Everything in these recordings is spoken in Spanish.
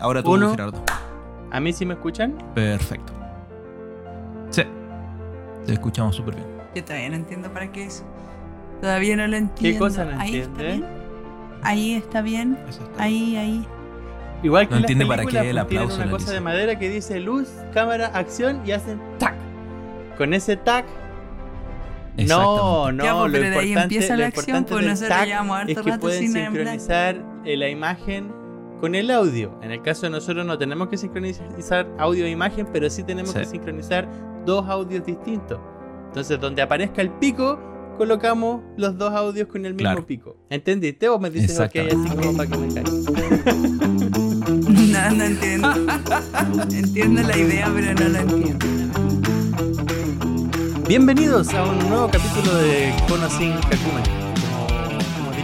ahora tú, Uno. Gerardo. ¿A mí sí me escuchan? Perfecto. Sí. Te escuchamos súper bien. Yo todavía no entiendo para qué es. Todavía no lo entiendo. cosa no Ahí entiende? está bien. Ahí está bien. Eso está. Ahí, ahí. Igual que No entiende para qué el pues, aplauso una cosa dice. de madera que dice luz, cámara, acción y hacen tac. Con ese tac. No, no, Ya, pues, lo pero de ahí importante, empieza lo la acción, importante pues, nosotros llevamos harto es que rato pueden sin sincronizar eh, la imagen con el audio. En el caso de nosotros no tenemos que sincronizar audio e imagen, pero sí tenemos Sí. que sincronizar dos audios distintos. Entonces, donde aparezca el pico, colocamos los dos audios con el mismo Claro. pico. ¿Entendiste? O me dices ok, así como para que me caiga. No, no entiendo. entiendo la idea, pero no la entiendo. Bienvenidos a un nuevo capítulo de Kakumen.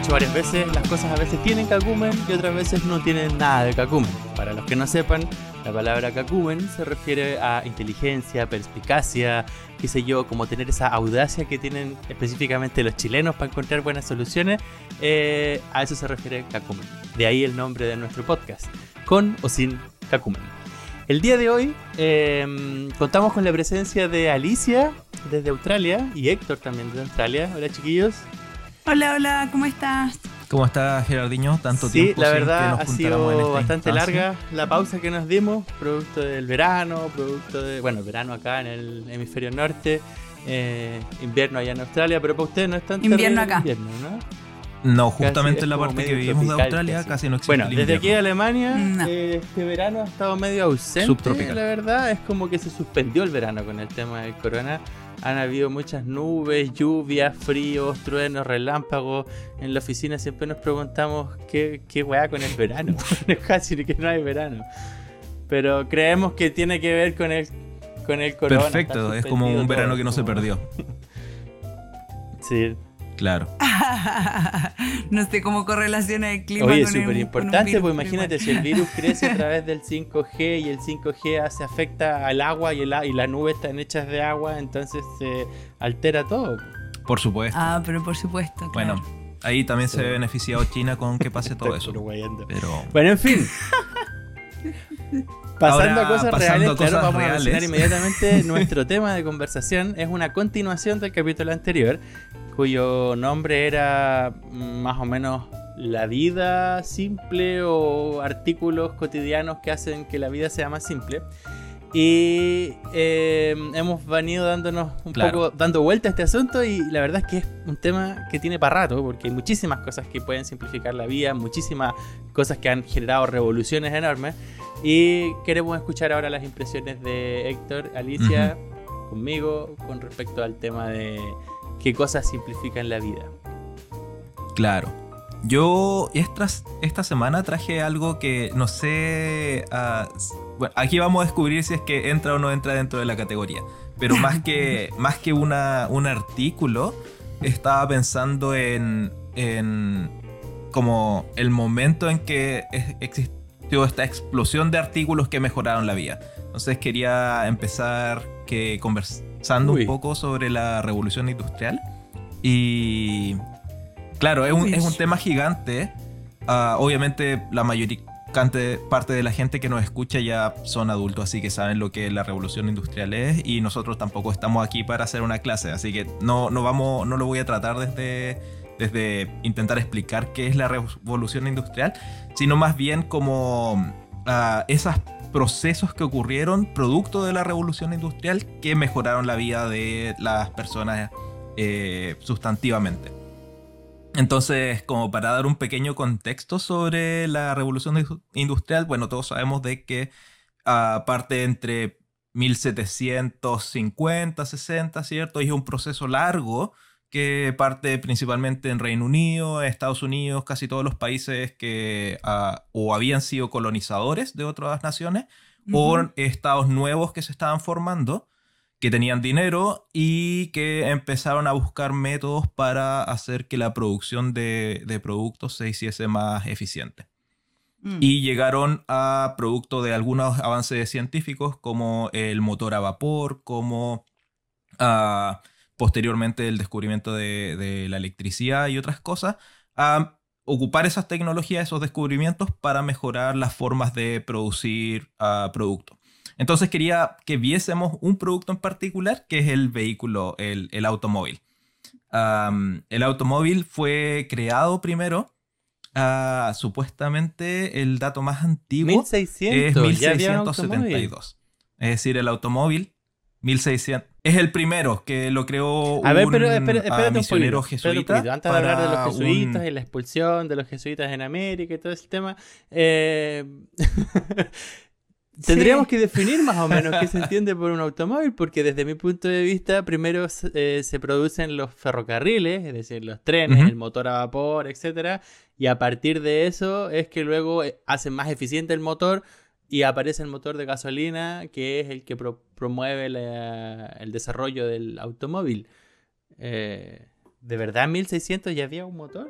Dicho varias veces, las cosas a veces tienen Kakumen y otras veces no tienen nada de Kakumen. Para los que no sepan, la palabra Kakumen se refiere a inteligencia, perspicacia, qué sé yo, como tener esa audacia que tienen específicamente los chilenos para encontrar buenas soluciones. eh, a eso se refiere Kakumen. De ahí el nombre de nuestro podcast, con o sin Kakumen. El día de hoy eh, contamos con la presencia de Alicia desde Australia y Héctor también desde Australia. Hola chiquillos. Hola, hola, ¿cómo estás? ¿Cómo estás, Gerardinho? Tanto sí, tiempo la sin que verdad nos ha sido bastante instancia. larga la pausa que nos dimos, producto del verano, producto de, bueno, verano acá en el hemisferio norte, eh, invierno allá en Australia, pero para ustedes no es tan Invierno el acá. invierno, ¿no? No, justamente en la parte que vivimos de Australia casi. casi no existe Bueno, el desde aquí de. Alemania, No. eh, este verano ha estado medio ausente. Subtropical. La verdad es como que se suspendió el verano con el tema del corona. Han habido muchas nubes, lluvias, fríos, truenos, relámpagos. En la oficina siempre nos preguntamos qué, qué weá con el verano. Casi que no hay verano. Pero creemos que tiene que ver con el, con el corona. Perfecto, es como un verano que no se perdió. Sí, Claro. no sé cómo correlaciona el clima Oye, un- súper importante, pues imagínate, si el virus crece a través del 5G y el 5G se afecta al agua y, el, y las nubes están hechas de agua, entonces se altera todo. Por supuesto. Ah, pero por supuesto. bueno, ahí también se ve beneficiado China con que pase todo eso. Pero Bueno, en fin. Pasando Ahora, a cosas pasando reales, a claro, vamos a mencionar inmediatamente nuestro tema de conversación. Es una continuación del capítulo anterior, cuyo nombre era más o menos la vida simple o artículos cotidianos que hacen que la vida sea más simple. Y eh, hemos venido dándonos un Claro. poco, dando vuelta a este asunto y la verdad es que es un tema que tiene para rato, porque hay muchísimas cosas que pueden simplificar la vida, muchísimas cosas que han generado revoluciones enormes. Y queremos escuchar ahora las impresiones de Héctor, Alicia, conmigo, con respecto al tema de qué cosas simplifican la vida. Claro. Yo esta, esta semana traje algo que no sé. ah, bueno, aquí vamos a descubrir si es que entra o no entra dentro de la categoría. Pero más que, más que una, un artículo, estaba pensando en, en como el momento en que existió esta explosión de artículos que mejoraron la vida. Entonces quería empezar que conversando Uy. un poco sobre la revolución industrial. Y claro, es un, es un tema gigante. Ah, obviamente la mayoría parte de la gente que nos escucha ya son adultos, así que saben lo que la revolución industrial es y nosotros tampoco estamos aquí para hacer una clase, así que no, no vamos, no lo voy a tratar desde, desde intentar explicar qué es la revolución industrial, sino más bien como ah, esos procesos que ocurrieron producto de la revolución industrial que mejoraron la vida de las personas eh, sustantivamente. Entonces, como para dar un pequeño contexto sobre la revolución indu- industrial, bueno, todos sabemos de que aparte entre 1750, 60, ¿cierto? Es un proceso largo que parte principalmente en Reino Unido, Estados Unidos, casi todos los países que ah, o habían sido colonizadores de otras naciones o estados nuevos que se estaban formando, que tenían dinero y que empezaron a buscar métodos para hacer que la producción de, de productos se hiciese más eficiente. Mm. Y llegaron a producto de algunos avances científicos como el motor a vapor, como ah, posteriormente el descubrimiento de, de la electricidad y otras cosas, a ocupar esas tecnologías, esos descubrimientos para mejorar las formas de producir ah, productos. Entonces quería que viésemos un producto en particular, que es el vehículo, el, el automóvil. El automóvil fue creado primero, ah, supuestamente el dato más antiguo 1600. es ya había un automóvil. 1672. Es decir, el automóvil 1600 es el primero que lo creó A ver, un pero espera- ah, espérate un misionero poquito, jesuita. Antes de hablar de los jesuitas un- y la expulsión de los jesuitas en América y todo ese tema, eh, tendríamos que definir más o menos qué se entiende por un automóvil, porque desde mi punto de vista, primero eh, se producen los ferrocarriles, es decir, los trenes, el motor a vapor, etcétera, y a partir de eso es que luego eh, hacen más eficiente el motor y aparece el motor de gasolina, que es el que pro- promueve la- el desarrollo del automóvil. Eh, ¿De verdad en 1600 ya había un motor?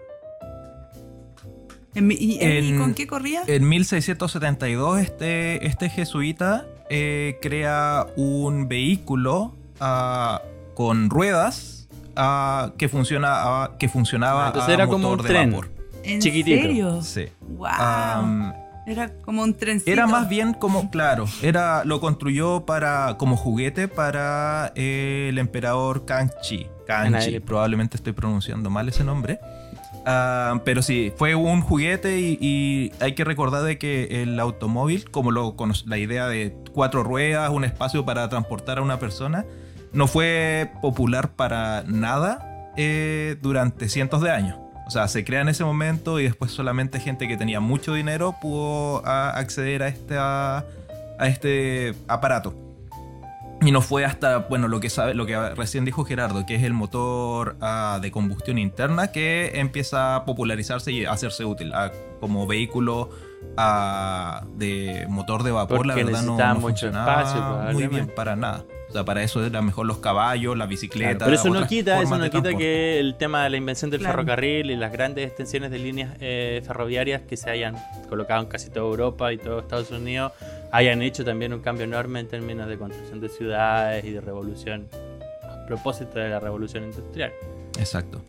En ¿Y, con qué corría? En 1672 este, este jesuita eh, crea un vehículo ah, con ruedas ah, que, funciona, ah, que funcionaba Ah, entonces a era como un de tren. vapor. ¿En chiquitito. serio? Sí. Wow. Era como un trencito. Era más bien como, claro, era, lo construyó para, como juguete para eh, el emperador Kangxi. Le- probablemente estoy pronunciando mal ese nombre. Ah, pero sí, fue un juguete y, y hay que recordar de que el automóvil, como lo la idea de cuatro ruedas, un espacio para transportar a una persona, no fue popular para nada eh, durante cientos de años. O sea, se crea en ese momento y después solamente gente que tenía mucho dinero pudo acceder a este, a, a este aparato. Y no fue hasta, bueno, lo que, sabe, lo que recién dijo Gerardo, que es el motor de combustión interna, que empieza a popularizarse y a hacerse útil como vehículo de motor de vapor. la verdad no, no mucho espacio, muy bien para nada. O sea, para eso eran mejor los caballos, la bicicleta. Claro, pero eso no quita, eso no quita que el tema de la invención del Claro. ferrocarril y las grandes extensiones de líneas eh, ferroviarias que se hayan colocado en casi toda Europa y todo Estados Unidos hayan hecho también un cambio enorme en términos de construcción de ciudades y de revolución a propósito de la revolución industrial. Exacto.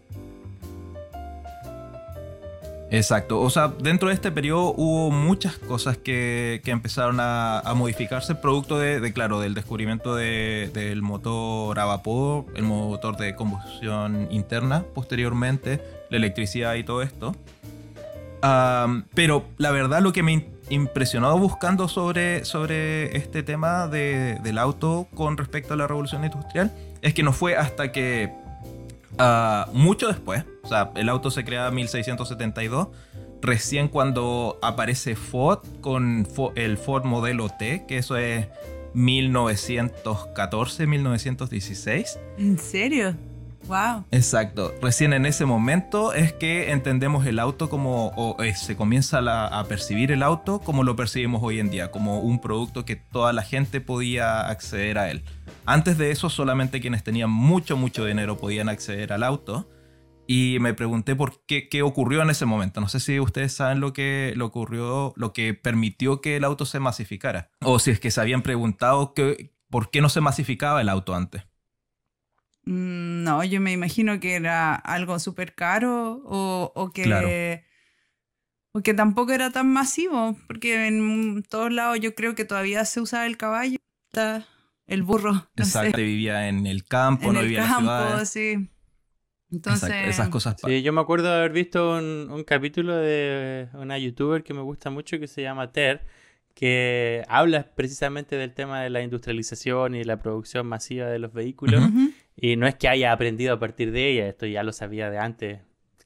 Exacto. O sea, dentro de este periodo hubo muchas cosas que, que empezaron a, a modificarse producto de, de, claro, del descubrimiento de- del motor a vapor, el motor de combustión interna posteriormente, la electricidad y todo esto. Pero la verdad lo que me impresionó buscando sobre, sobre este tema de- del auto con respecto a la revolución industrial es que no fue hasta que ah, mucho después, o sea, el auto se crea en 1672, recién cuando aparece Ford con el Ford modelo T, que eso es 1914, 1916. ¿En serio? Wow. Exacto. Recién en ese momento es que entendemos el auto como, eh, se comienza a percibir el auto como lo percibimos hoy en día, como un producto que toda la gente podía acceder a él. Antes de eso, solamente quienes tenían mucho, mucho dinero podían acceder al auto. Y me pregunté por qué, qué ocurrió en ese momento. No sé si ustedes saben lo que, lo ocurrió, lo que permitió que el auto se masificara. O si es que se habían preguntado que, por qué no se masificaba el auto antes. Mm, No, yo me imagino que era algo súper caro o, o que... Claro. O que tampoco era tan masivo, porque en todos lados yo creo que todavía se usaba el caballo, el burro, no Exacto, sé, vivía en el campo, en no el vivía en las campo, ciudades. sí. Entonces, Exacto, esas cosas. Sí, yo me acuerdo de haber visto un, un capítulo de una youtuber que me gusta mucho que se llama Ter, que habla precisamente del tema de la industrialización y la producción masiva de los vehículos. Y no es que haya aprendido a partir de ella, esto ya lo sabía de antes,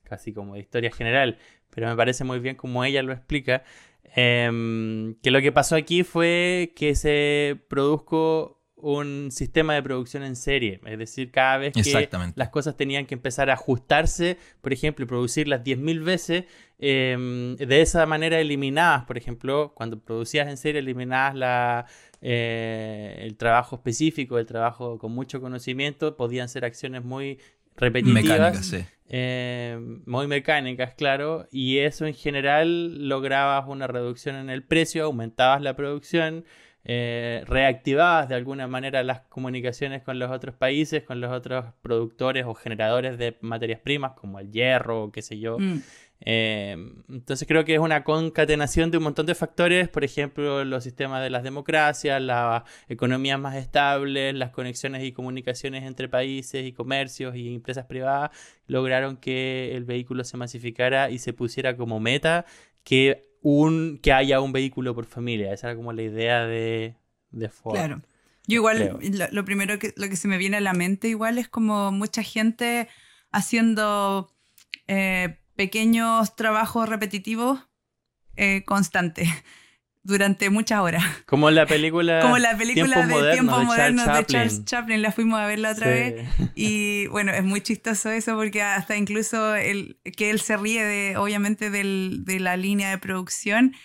casi como de historia general, pero me parece muy bien como ella lo explica, em, que lo que pasó aquí fue que se produjo un sistema de producción en serie, es decir, cada vez que las cosas tenían que empezar a ajustarse, por ejemplo, y producirlas 10.000 veces, em, de esa manera eliminabas, por ejemplo, cuando producías en serie, eliminabas la, eh, el trabajo específico, el trabajo con mucho conocimiento, podían ser acciones muy repetitivas, Mecánica, sí. eh, muy mecánicas, claro, y eso en general lograbas una reducción en el precio, aumentabas la producción, eh, reactivabas de alguna manera las comunicaciones con los otros países, con los otros productores o generadores de materias primas, como el hierro o qué sé yo, Mm. Eh, entonces creo que es una concatenación de un montón de factores, por ejemplo, los sistemas de las democracias, las economías más estables, las conexiones y comunicaciones entre países y comercios y empresas privadas, lograron que el vehículo se masificara y se pusiera como meta que, un, que haya un vehículo por familia. Esa era como la idea de, de Ford. Claro. Yo igual, lo, lo, primero que, lo que se me viene a la mente igual es como mucha gente haciendo... Eh, pequeños trabajos repetitivos eh, constantes durante muchas horas. Como la película, Como la película de Tiempo Moderno de, Charles Chaplin, la fuimos a ver la otra vez. Y bueno, es muy chistoso eso porque hasta incluso el, que él se ríe de, obviamente, del, de la línea de producción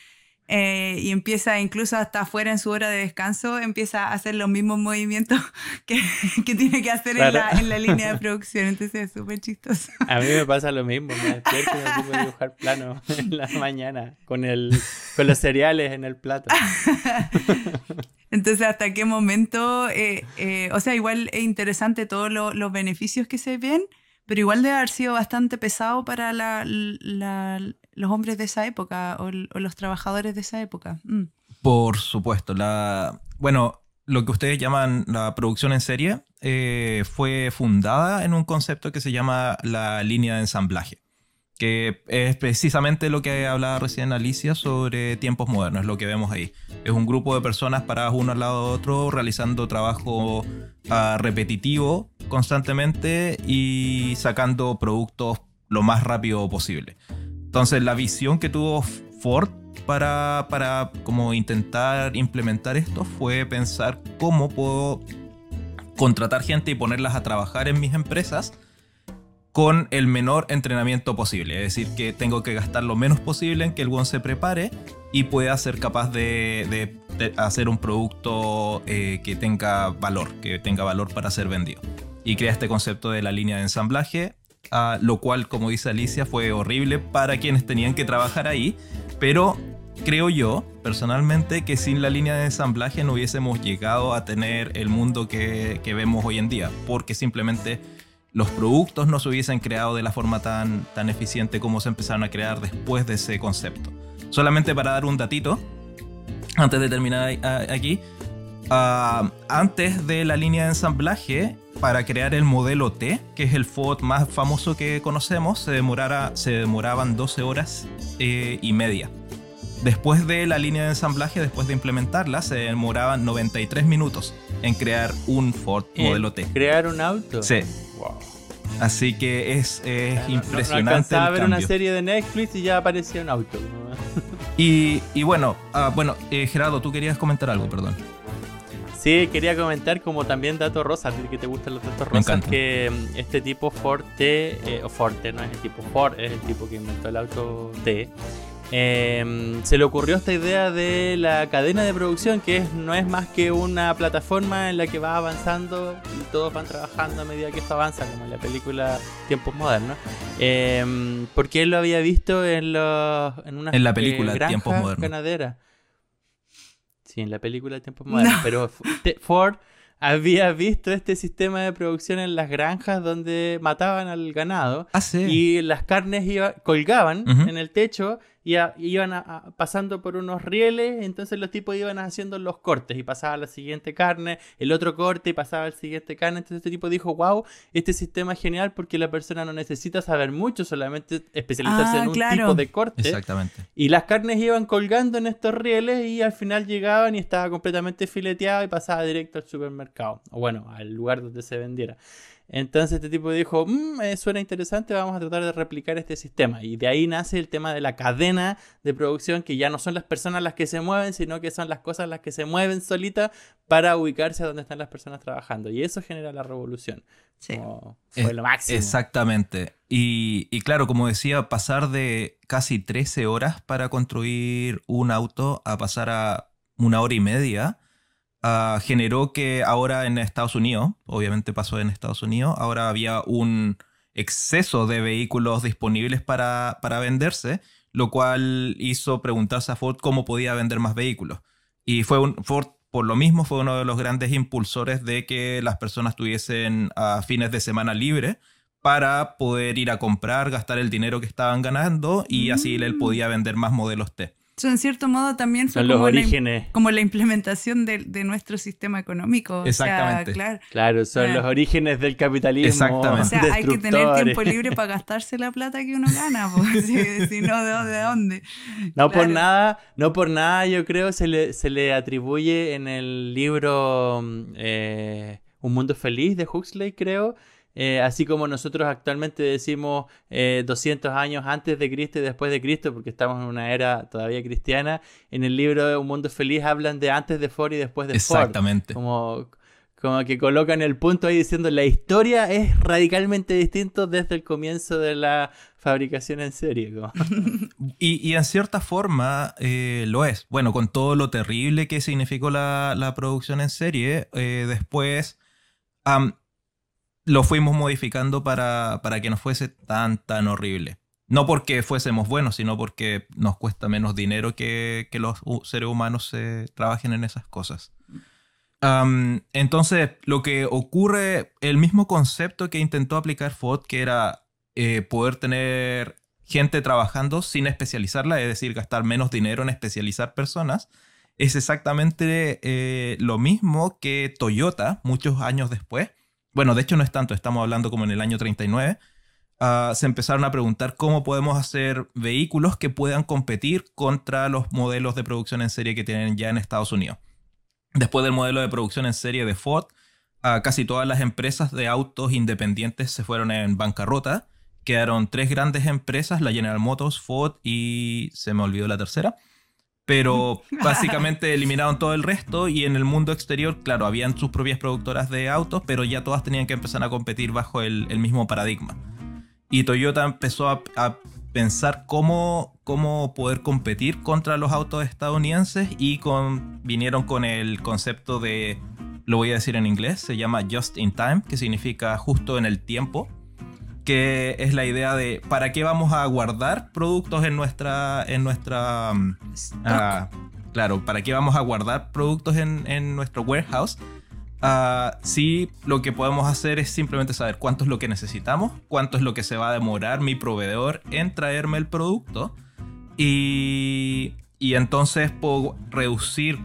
eh, y empieza incluso hasta afuera en su hora de descanso, empieza a hacer los mismos movimientos que, que tiene que hacer en, la, en, la, línea de producción. Entonces es súper chistoso. A mí me pasa lo mismo, me despierto y me dibujar plano en la mañana con, el, con los cereales en el plato. Entonces, ¿hasta qué momento? Eh, eh, o sea, igual es interesante todos lo, los beneficios que se ven, pero igual debe haber sido bastante pesado para la, la, los hombres de esa época o, los trabajadores de esa época. Mm. Por supuesto. La, bueno, lo que ustedes llaman la producción en serie eh, fue fundada en un concepto que se llama la línea de ensamblaje, que es precisamente lo que hablaba recién Alicia sobre tiempos modernos, lo que vemos ahí. Es un grupo de personas paradas uno al lado de otro realizando trabajo uh, repetitivo constantemente y sacando productos lo más rápido posible. Entonces la visión que tuvo Ford para, para como intentar implementar esto fue pensar cómo puedo contratar gente y ponerlas a trabajar en mis empresas con el menor entrenamiento posible. Es decir, que tengo que gastar lo menos posible en que el buen se prepare y pueda ser capaz de, de, de hacer un producto eh, que tenga valor, que tenga valor para ser vendido. Y crea este concepto de la línea de ensamblaje Lo cual, como dice Alicia, fue horrible para quienes tenían que trabajar ahí, pero creo yo, personalmente, que sin la línea de ensamblaje no hubiésemos llegado a tener el mundo que, que vemos hoy en día, porque simplemente los productos no se hubiesen creado de la forma tan, tan eficiente como se empezaron a crear después de ese concepto. Solamente para dar un datito, antes de terminar aquí, uh, antes de la línea de ensamblaje, para crear el modelo T, que es el Ford más famoso que conocemos, se, demorara, se demoraban 12 horas eh, y media. Después de la línea de ensamblaje, después de implementarla, se demoraban 93 minutos en crear un Ford modelo T. ¿Crear un auto? Sí. Wow. Así que es, es no, impresionante. No, no a ver cambio. una serie de Netflix y ya aparecía un auto. y, y, bueno, uh, bueno eh, Gerardo, tú querías comentar algo, perdón. Sí, quería comentar como también dato rosa, a ti que te gustan los datos rosas, que este tipo Ford T, eh, o Ford T, no es el tipo Ford, es el tipo que inventó el auto T, eh, se le ocurrió esta idea de la cadena de producción, que es, no es más que una plataforma en la que va avanzando y todos van trabajando a medida que esto avanza, como en la película Tiempos Modernos. Eh, porque él lo había visto en, los, en una en la película eh, Tiempos Modernos. Sí, en la película de tiempos modernos. No. Pero Ford había visto este sistema de producción en las granjas donde mataban al ganado. Ah, sí. Y las carnes iba, colgaban uh -huh. en el techo y a, iban a, a, pasando por unos rieles. Entonces los tipos iban haciendo los cortes y pasaba la siguiente carne, el otro corte y pasaba el siguiente carne. Entonces este tipo dijo: Wow, este sistema es genial porque la persona no necesita saber mucho, solamente especializarse ah, en un claro. tipo de corte. Exactamente. Y las carnes iban colgando en estos rieles y al final llegaban y estaba completamente fileteado y pasaba directo al supermercado. O bueno, al lugar donde se vendiera. Entonces este tipo dijo, mmm, eh, suena interesante, vamos a tratar de replicar este sistema. Y de ahí nace el tema de la cadena de producción, que ya no son las personas las que se mueven, sino que son las cosas las que se mueven solitas para ubicarse a donde están las personas trabajando. Y eso genera la revolución. Sí. Como fue Eh, lo máximo. Exactamente. Y, y, claro, como decía, pasar de casi 13 horas para construir un auto a pasar a una hora y media uh, generó que ahora en Estados Unidos, obviamente pasó en Estados Unidos, ahora había un exceso de vehículos disponibles para, para venderse, lo cual hizo preguntarse a Ford cómo podía vender más vehículos. Y fue un, Ford, por lo mismo, fue uno de los grandes impulsores de que las personas tuviesen uh, fines de semana libre para poder ir a comprar, gastar el dinero que estaban ganando y así él mm. podía vender más modelos T. Eso en cierto modo también fue como, La, como la implementación de, nuestro sistema económico. Exactamente. claro, claro, son los orígenes del capitalismo. Exactamente. O sea, hay que tener tiempo libre para gastarse la plata que uno gana, pues, si, no, ¿de, dónde? No por nada, no por nada yo creo se le, se le atribuye en el libro mm, eh, Un Mundo Feliz de Huxley, creo, eh, así como nosotros actualmente decimos 200 eh, años antes de Cristo y después de Cristo, porque estamos en una era todavía cristiana, en el libro Un Mundo Feliz hablan de antes de Ford y después de Ford. Exactamente. Como, como que colocan el punto ahí diciendo la historia es radicalmente distinta desde el comienzo de la fabricación en serie. y, en cierta forma eh, lo es. Bueno, con todo lo terrible que significó la, producción en serie, después lo fuimos modificando para, que no fuese tan, tan horrible. No porque fuésemos buenos, sino porque nos cuesta menos dinero que, los seres humanos se trabajen en esas cosas. entonces, lo que ocurre, el mismo concepto que intentó aplicar Ford, que era eh, poder tener gente trabajando sin especializarla, es decir, gastar menos dinero en especializar personas, es exactamente eh, lo mismo que Toyota, muchos años después, bueno, de hecho no es tanto, estamos hablando como en el año 39, ah, se empezaron a preguntar cómo podemos hacer vehículos que puedan competir contra los modelos de producción en serie que tienen ya en Estados Unidos. Después del modelo de producción en serie de Ford, ah, casi todas las empresas de autos independientes se fueron en bancarrota. Quedaron tres grandes empresas, la General Motors, Ford y se me olvidó la tercera pero básicamente eliminaron todo el resto y en el mundo exterior, claro, habían sus propias productoras de autos, pero ya todas tenían que empezar a competir bajo el, mismo paradigma. Y Toyota empezó a, pensar cómo, cómo poder competir contra los autos estadounidenses y con, vinieron con el concepto de, lo voy a decir en inglés, se llama Just in Time, que significa justo en el tiempo que es la idea de para qué vamos a guardar productos en nuestra en nuestra mm, ah, claro para qué vamos a guardar productos en, nuestro warehouse uh, si lo que podemos hacer es simplemente saber cuánto es lo que necesitamos cuánto es lo que se va a demorar mi proveedor en traerme el producto y, y entonces puedo reducir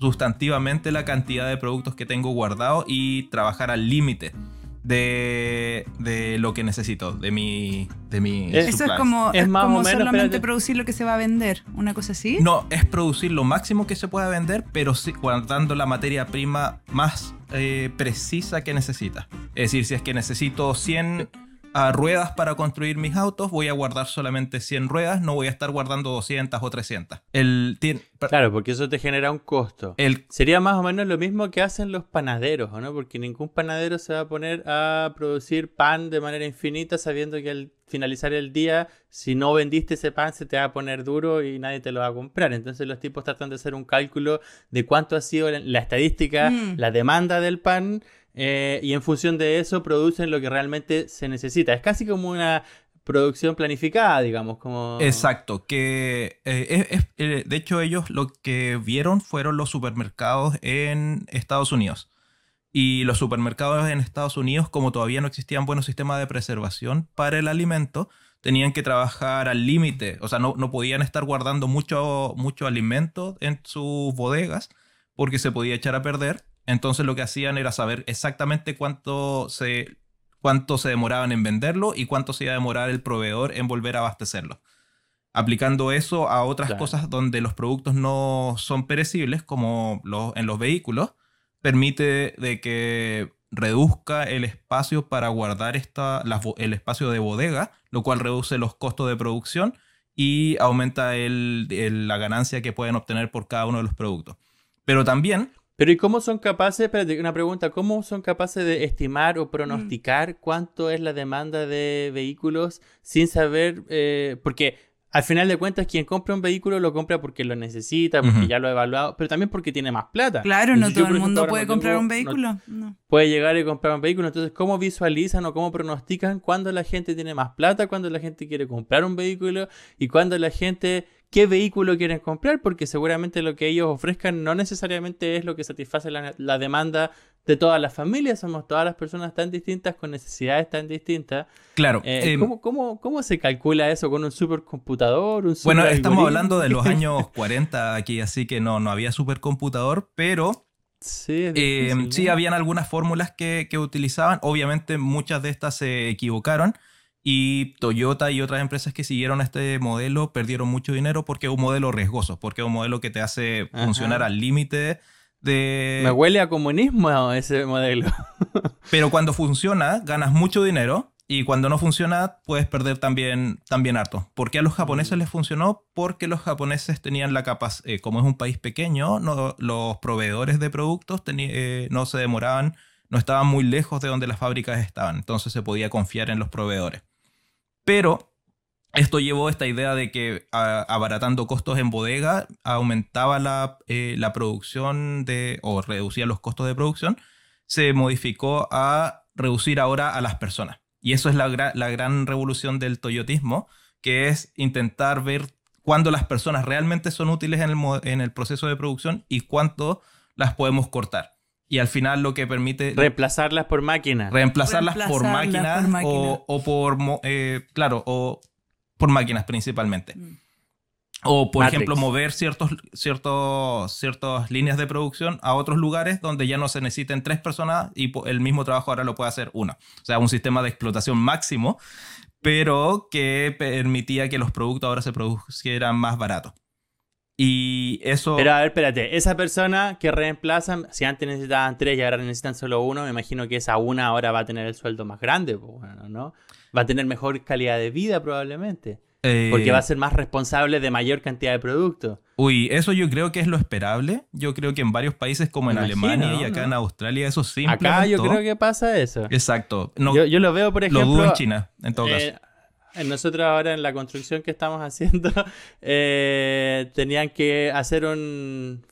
sustantivamente la cantidad de productos que tengo guardado y trabajar al límite de, de lo que necesito, de mi, de mi Eso es como, es más como solamente producir lo que se va a vender, una cosa así. No, es producir lo máximo que se pueda vender, pero sí, guardando la materia prima más eh, precisa que necesita. Es decir, si es que necesito 100 a ruedas para construir mis autos, voy a guardar solamente 100 ruedas, no voy a estar guardando 200 o 300. El, claro, porque eso te genera un costo. El, Sería más o menos lo mismo que hacen los panaderos, ¿no? Porque ningún panadero se va a poner a producir pan de manera infinita sabiendo que al finalizar el día, si no vendiste ese pan, se te va a poner duro y nadie te lo va a comprar. Entonces los tipos tratan de hacer un cálculo de cuánto ha sido la estadística, mm. la demanda del pan eh, y en función de eso producen lo que realmente se necesita. Es casi como una producción planificada, digamos, como... Exacto, que eh, eh, de hecho ellos lo que vieron fueron los supermercados en Estados Unidos. Y los supermercados en Estados Unidos, como todavía no existían buenos sistemas de preservación para el alimento, tenían que trabajar al límite, o sea, no, no, podían estar guardando mucho, mucho alimento en sus bodegas porque se podía echar a perder entonces lo que hacían era saber exactamente cuánto se, cuánto se demoraban en venderlo y cuánto se iba a demorar el proveedor en volver a abastecerlo. Aplicando eso a otras cosas donde los productos no son perecibles, como en los vehículos, permite de que reduzca el espacio para guardar esta, el espacio de bodega, lo cual reduce los costos de producción y aumenta la ganancia que pueden obtener por cada uno de los productos. Pero también pero ¿y cómo son capaces, espérate, una pregunta, ¿cómo son capaces de estimar o pronosticar cuánto es la demanda de vehículos sin saber, eh, porque al final de cuentas quien compra un vehículo lo compra porque lo necesita, porque ya lo ha evaluado, pero también porque tiene más plata. Claro, no todo el mundo puede comprar un vehículo. Puede llegar y comprar un vehículo, entonces ¿cómo visualizan o cómo pronostican cuándo la gente tiene más plata, cuándo la gente quiere comprar un vehículo y cuándo la gente qué vehículo quieren comprar, porque seguramente lo que ellos ofrezcan no necesariamente es lo que satisface la, demanda de todas las familias, somos todas las personas tan distintas, con necesidades tan distintas. Claro. Eh, em, ¿cómo, se calcula eso con un supercomputador? Un bueno, estamos hablando de los años 40 aquí, así que no, no había supercomputador, pero Sí, em, sí, habían algunas fórmulas que, que, utilizaban. Obviamente muchas de estas se equivocaron y Toyota y otras empresas que siguieron este modelo perdieron mucho dinero porque es un modelo riesgoso, porque es un modelo que te hace funcionar al límite de... Me huele a comunismo ese modelo. Pero cuando funciona, ganas mucho dinero y cuando no funciona, puedes perder también, también harto. ¿Por qué a los japoneses les funcionó? Porque los japoneses tenían la capacidad, eh, como es un país pequeño, no, los proveedores de productos eh, no se demoraban, no estaban muy lejos de donde las fábricas estaban. Entonces se podía confiar en los proveedores. Pero esto llevó esta idea de que abaratando costos en bodega aumentaba la, eh, la producción de, o reducía los costos de producción. Se modificó a reducir ahora a las personas. Y eso es la, gran revolución del toyotismo, que es intentar ver cuándo las personas realmente son útiles en el, en el proceso de producción y cuánto las podemos cortar. Y al final lo que permite... Reemplazarlas por máquinas. Reemplazarlas, por máquinas o, por... Eh, claro, o por máquinas principalmente. Mm. O, por ejemplo, mover ciertos, ciertos, ciertas líneas de producción a otros lugares donde ya no se necesiten tres personas y el mismo trabajo ahora lo puede hacer una. O sea, un sistema de explotación máximo, pero que permitía que los productos ahora se produjeran más baratos. Y eso... Pero a ver, espérate, esa persona que reemplazan, si antes necesitaban tres y ahora necesitan solo uno, me imagino que esa una ahora va a tener el sueldo más grande, ¿no? Va a tener mejor calidad de vida probablemente. Porque va a ser más responsable de mayor cantidad de productos. Uy, eso yo creo que es lo esperable. Yo creo que en varios países como en Alemania y acá en Australia eso sí. Acá yo creo que pasa eso. Exacto. yo, lo veo, por ejemplo... Lo dudo en China, en todo caso. Nosotros ahora en la construcción que estamos haciendo eh, tenían que hacer un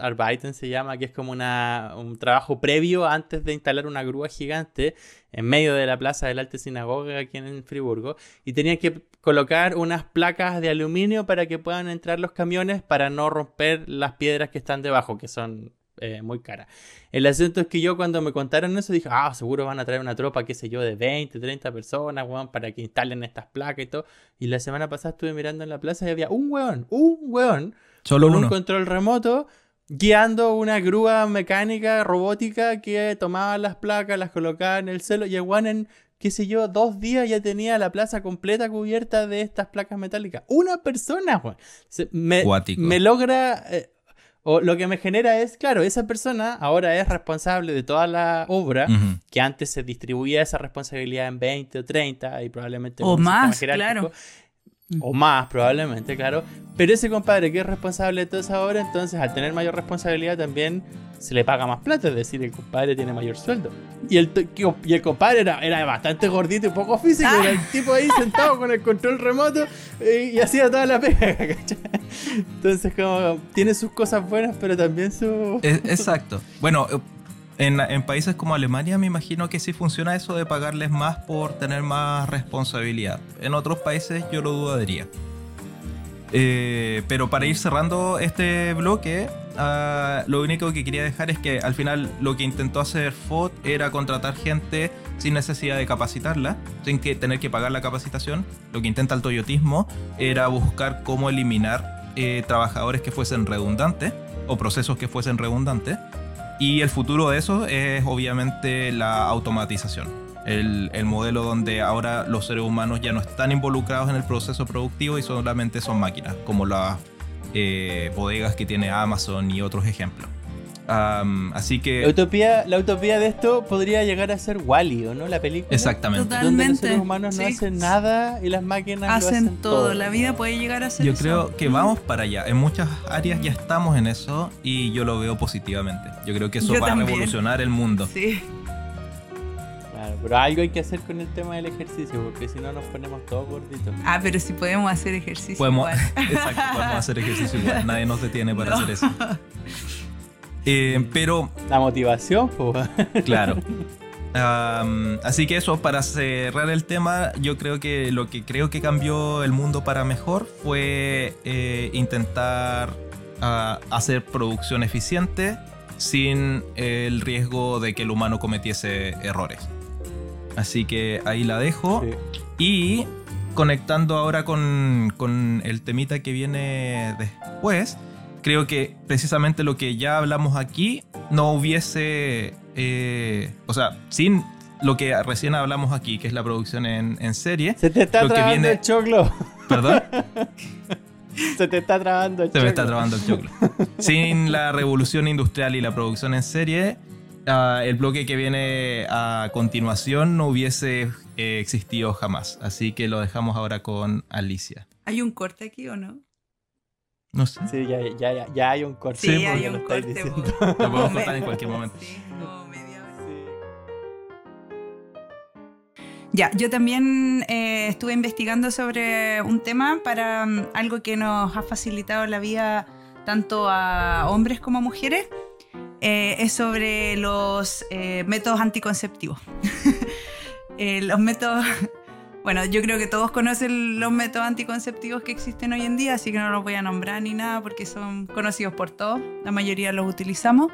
Arbeiten se llama, que es como una, un trabajo previo antes de instalar una grúa gigante en medio de la plaza del Alte Sinagoga aquí en Friburgo. Y tenían que colocar unas placas de aluminio para que puedan entrar los camiones para no romper las piedras que están debajo, que son eh, muy caras. El asunto es que yo cuando me contaron eso dije, ah, seguro van a traer una tropa, qué sé yo, de 20, 30 personas, weón, para que instalen estas placas y todo. Y la semana pasada estuve mirando en la plaza y había un weón, un weón, Solo con un control remoto, guiando una grúa mecánica, robótica, que tomaba las placas, las colocaba en el celo y el weón en qué sé yo, dos días ya tenía la plaza completa cubierta de estas placas metálicas. Una persona, Juan. Me, me, logra... Eh, o lo que me genera es, claro, esa persona ahora es responsable de toda la obra, que antes se distribuía esa responsabilidad en 20 o 30 y probablemente... O más, claro. O más, probablemente, claro. Pero ese compadre que es responsable de toda esa obra, entonces al tener mayor responsabilidad también se le paga más plata, es decir, el compadre tiene mayor sueldo. Y el, y el compadre era, era bastante gordito y poco físico, era el ah. tipo ahí sentado con el control remoto y, hacía toda la pega, Entonces, como tiene sus cosas buenas, pero también su. Exacto. Bueno, en, países como Alemania me imagino que sí funciona eso de pagarles más por tener más responsabilidad. En otros países yo lo dudaría. Eh, pero para ir cerrando este bloque, ah, lo único que quería dejar es que al final lo que intentó hacer Ford era contratar gente sin necesidad de capacitarla, sin que tener que pagar la capacitación. Lo que intenta el toyotismo era buscar cómo eliminar eh, trabajadores que fuesen redundantes o procesos que fuesen redundantes. Y el futuro de eso es obviamente la automatización el, modelo donde ahora los seres humanos ya no están involucrados en el proceso productivo y solamente son máquinas, como las eh, bodegas que tiene Amazon y otros ejemplos. Así que. La utopía, la utopía de esto podría llegar a ser Wally, ¿o no? La película. Exactamente. Totalmente. Donde los seres humanos no hacen nada y las máquinas hacen, hacen todo. La vida puede llegar a ser Yo creo que vamos para allá. En muchas áreas ya estamos en eso y yo lo veo positivamente. Yo creo que eso va a revolucionar el mundo. Sí pero algo hay que hacer con el tema del ejercicio, porque si no nos ponemos todos gorditos. Ah, pero si podemos hacer ejercicio. Podemos, exacto, podemos hacer ejercicio igual. Nadie nos detiene para hacer eso. Eh, pero. La motivación, pues. Claro. así que eso, para cerrar el tema, yo creo que lo que creo que cambió el mundo para mejor fue eh, intentar ah, hacer producción eficiente sin el riesgo de que el humano cometiese errores. Así que ahí la dejo. Y conectando ahora con, con, el temita que viene después, creo que precisamente lo que ya hablamos aquí no hubiese, eh, o sea, sin lo que recién hablamos aquí, que es la producción en, serie. Se te está trabando el choclo. ¿Perdón? Se te está trabando el choclo. Se me está trabando el choclo. Sin la revolución industrial y la producción en serie, ah, el bloque que viene a continuación no hubiese eh, existido jamás. Así que lo dejamos ahora con Alicia. ¿Hay un corte aquí o no? No sé. Sí, ya, ya, ya, hay un corte. Sí, hay un corte. Lo podemos cortar en cualquier momento. Ya, yo también eh, estuve investigando sobre un tema para um, algo que nos ha facilitado la vida tanto a hombres como a mujeres. Eh, es sobre los eh, métodos anticonceptivos. los métodos, bueno, yo creo que todos conocen los métodos anticonceptivos que existen hoy en día, así que no los voy a nombrar ni nada porque son conocidos por todos, la mayoría los utilizamos.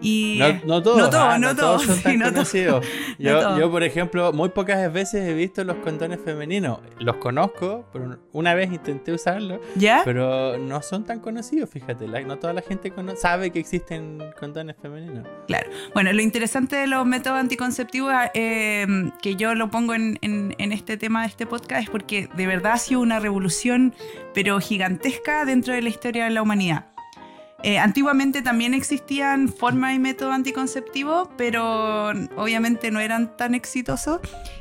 Y no, todos, no todos, no, todos, son tan conocidos. Yo, yo, por ejemplo, muy pocas veces he visto los condones femeninos. Los conozco, pero una vez intenté usarlos, ¿Ya? pero no son tan conocidos, fíjate. no toda la gente sabe que existen condones femeninos. Claro. Bueno, lo interesante de los métodos anticonceptivos, eh, que yo lo pongo en, en este tema de este podcast, es porque de verdad ha sido una revolución, pero gigantesca dentro de la historia de la humanidad. Eh, antiguamente también existían formas y métodos anticonceptivos, pero obviamente no eran tan exitosos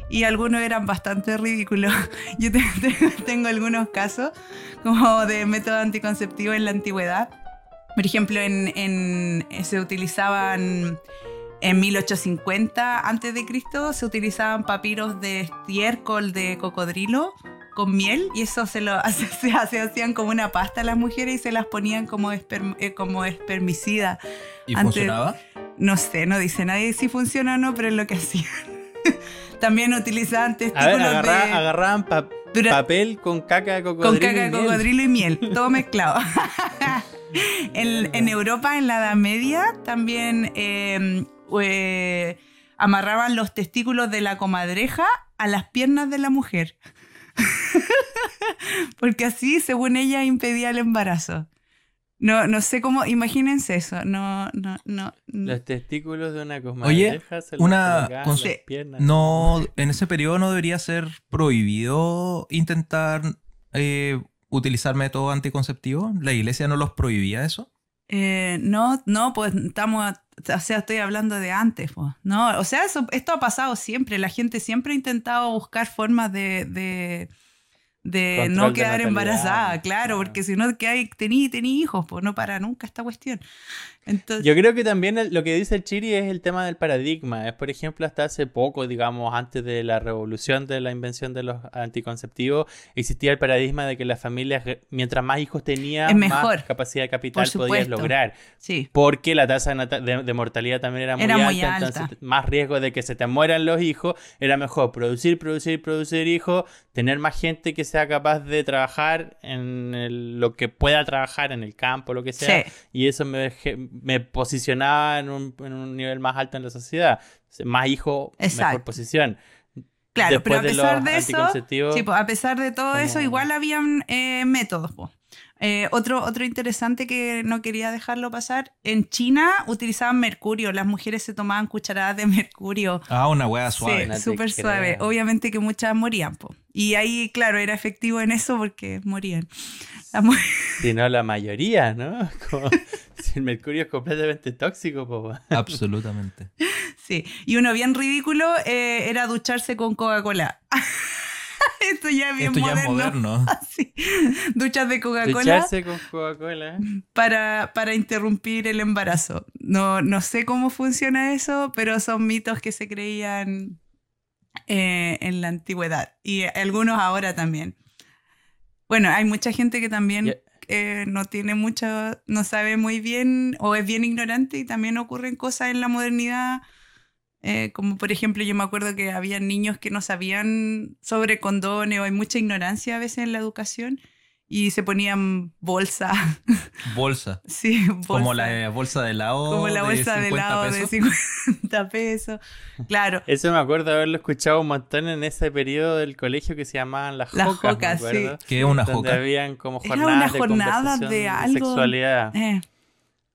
y algunos eran bastante ridículos. Yo tengo algunos casos como de métodos anticonceptivos en la antigüedad. Por ejemplo, en, se utilizaban en 1850 a.C. se utilizaban papiros de estiércol de cocodrilo con miel y eso se lo se, hacían como una pasta a las mujeres y se las ponían como, eh, como espermicida. ¿Y funcionaba? No sé, no dice nadie si funciona o no, pero es lo que hacían. También utilizaban testículos a ver, agarraban papel con caca de cocodrilo. Con caca de cocodrilo y miel, todo mezclado. en, Europa, en la Edad Media, también em, eh, amarraban los testículos de la comadreja a las piernas de la mujer. Porque así, según ella, impedía el embarazo. No, no sé cómo, imagínense eso. No, no, no. Los testículos de una comadreja se una las piernas. No, en ese periodo no debería ser prohibido intentar eh, utilizar métodos anticonceptivos. ¿La iglesia no los prohibía eso? Eh, no, no, pues estamos, o sea, estoy hablando de antes, pues, ¿no? O sea, eso, esto ha pasado siempre, la gente siempre ha intentado buscar formas de, de, de no quedar embarazada, claro, porque si no, que hay, tení, tení hijos, pues no para nunca esta cuestión. Yo creo que también lo que dice el Chiri es el tema del paradigma. Es, por ejemplo, hasta hace poco, digamos, antes de la revolución de la invención de los anticonceptivos, existía el paradigma de que las familias, mientras más hijos tenían, más capacidad de capital podías lograr. Sí. Porque la tasa de, mortalidad también era muy, alta, Entonces, más riesgo de que se te mueran los hijos, era mejor producir, producir, producir hijos, tener más gente que sea capaz de trabajar en lo que pueda trabajar en el campo, lo que sea. Y eso me me posicionaba en un, nivel más alto en la sociedad. Más hijo, mejor posición. Claro, pero a pesar de, eso, sí, a pesar de todo eso, igual habían eh, métodos. Eh, otro, otro interesante que no quería dejarlo pasar, en China utilizaban mercurio, las mujeres se tomaban cucharadas de mercurio. Ah, una hueá suave. Sí, súper suave. Obviamente que muchas morían. Po. Y ahí, claro, era efectivo en eso porque morían. Si no, la mayoría, ¿no? si el mercurio es completamente tóxico, pues. Absolutamente. Sí, y uno bien ridículo eh, era ducharse con Coca-Cola. Esto ya es bien Esto Ya es moderno. Duchas de Coca-Cola. Ducharse con Coca-Cola. Para, para interrumpir el embarazo. No, no sé cómo funciona eso, pero son mitos que se creían eh, en la antigüedad y algunos ahora también. Bueno, hay mucha gente que también eh, no tiene mucho, no sabe muy bien o es bien ignorante y también ocurren cosas en la modernidad. Eh, como por ejemplo, yo me acuerdo que había niños que no sabían sobre condones o hay mucha ignorancia a veces en la educación y se ponían bolsa. Bolsa. Sí, bolsa. Como la bolsa de helado. Como la bolsa de, helado de 50 pesos. Claro. Eso me acuerdo de haberlo escuchado un montón en ese periodo del colegio que se llamaban las las jocas. sí. ¿Qué es una donde joca? habían como Era jornadas una jornada de, de conversación algo. sexualidad. Eh,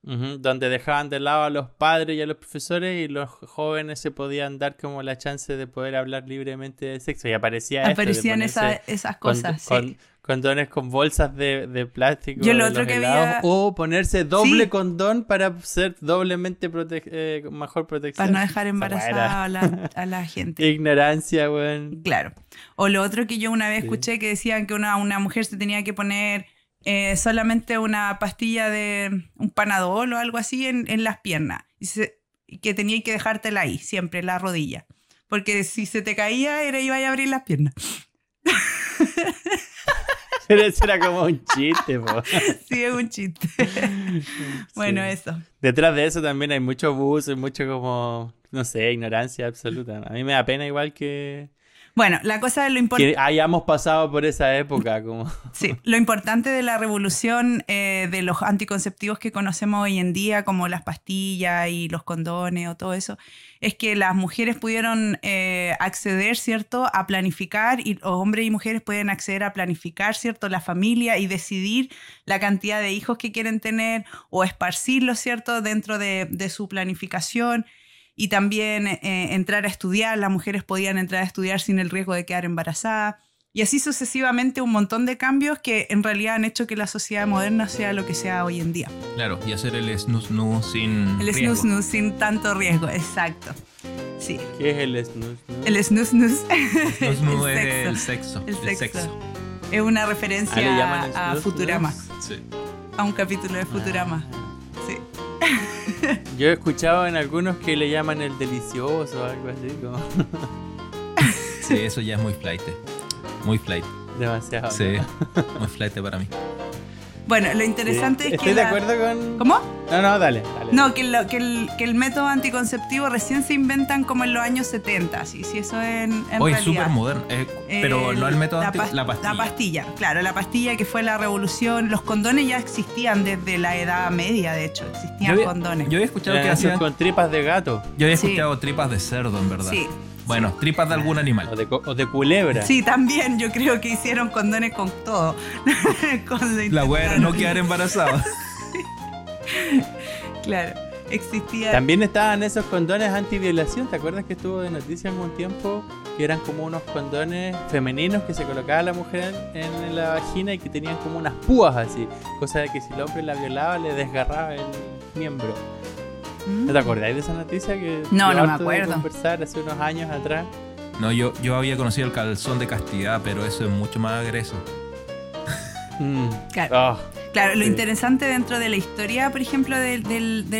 Donde dejaban de lado a los padres y a los profesores y los jóvenes se podían dar como la chance de poder hablar libremente de sexo. Y aparecía esto aparecían esa- esas con- cosas. sí. con- condones con bolsas de, de plástico. Yo lo otro que helados, había- O ponerse doble Sí. condón para ser doblemente prote- eh, mejor protección. para no dejar embarazada a la, a la gente. Ignorancia, weón. Claro. O lo otro que yo una vez Sí. escuché que decían que una, una mujer se tenía que poner eh, solamente una pastilla de un panadol o algo así en, en las piernas. Y, se- que tenía que dejártela ahí, siempre, en la rodilla. Porque si se te caía, era iba a abrir las piernas. Pero eso era como un chiste, po. Sí, es un chiste. bueno, Sí. eso. Detrás de eso también hay mucho abuso y mucho como, no sé, ignorancia absoluta. A mí me da pena igual que, Bueno, la cosa de lo importante. que hayamos pasado por esa época. Como... Sí, lo importante de la revolución eh, de los anticonceptivos que conocemos hoy en día, como las pastillas y los condones o todo eso, es que las mujeres pudieron eh, acceder, ¿cierto?, a planificar, y los hombres y mujeres pueden acceder a planificar, ¿cierto?, la familia y decidir la cantidad de hijos que quieren tener o esparcirlos, ¿cierto?, dentro de, de su planificación. Y también eh, entrar a estudiar, las mujeres podían entrar a estudiar sin el riesgo de quedar embarazadas. Y así sucesivamente un montón de cambios que en realidad han hecho que la sociedad moderna sea lo que sea hoy en día. Claro, y hacer el snus nu sin. El riesgo. snus snus sin tanto riesgo, exacto. Sí, ¿Qué es el snus? snus? el snus snus Snus nu el es el sexo. sexo. El sexo. es una referencia Ah, a Futurama. Sí. a un capítulo de Futurama. Sí. Yo he escuchado en algunos que le llaman el delicioso o algo así, como Sí, eso ya es muy flight. Muy flight. demasiado. Sí, muy flight para mí. Bueno, lo Sí. interesante es Estoy que... de la- acuerdo con... ¿Cómo? No, no, dale, dale. No, que, lo- que el, que el método anticonceptivo recién se inventan como en los años 70, sí, sí, eso en, en Hoy realidad. súper moderno. eh, pero El- no el método la, anti- la pastilla. La pastilla, claro, la pastilla que fue la revolución. Los condones ya existían desde la Edad Media, de hecho, Yo existían había, condones. yo había escuchado que hacían. con tripas de gato Yo había Sí. escuchado tripas de cerdo, en verdad. Sí, Bueno, tripas de algún o animal. de, co- o de culebra. sí, también yo creo que hicieron condones con todo. Con lo La wea era no quedar embarazada. Claro, existía. También estaban esos condones antiviolación. ¿Te acuerdas que estuvo de noticia en un tiempo? Que eran como unos condones femeninos que se colocaba la mujer en, en la vagina y que tenían como unas púas así. Cosa de que si el hombre la violaba le desgarraba el miembro. Mm. ¿No te acordáis de esa noticia que No, no me de acuerdo. conversar hace unos años atrás? No, yo, yo había conocido el calzón de castidad, pero eso es mucho más agreso. Mm. Claro. Ah, Claro, lo Sí. interesante dentro de la historia, por ejemplo, de,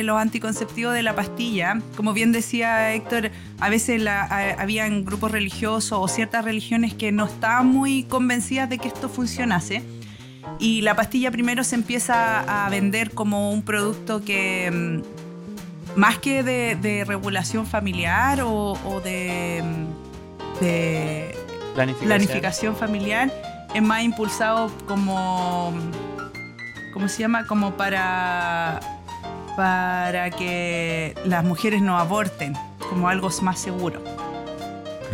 los anticonceptivos de la pastilla, como bien decía Héctor, a veces la- a- habían grupos religiosos o ciertas religiones que no estaban muy convencidas de que esto funcionase. Y la pastilla primero se empieza a vender como un producto que, mm, más que de, de regulación familiar o, o de, de planificación. planificación familiar es más impulsado como ¿cómo se llama? como para para que las mujeres no aborten como algo más seguro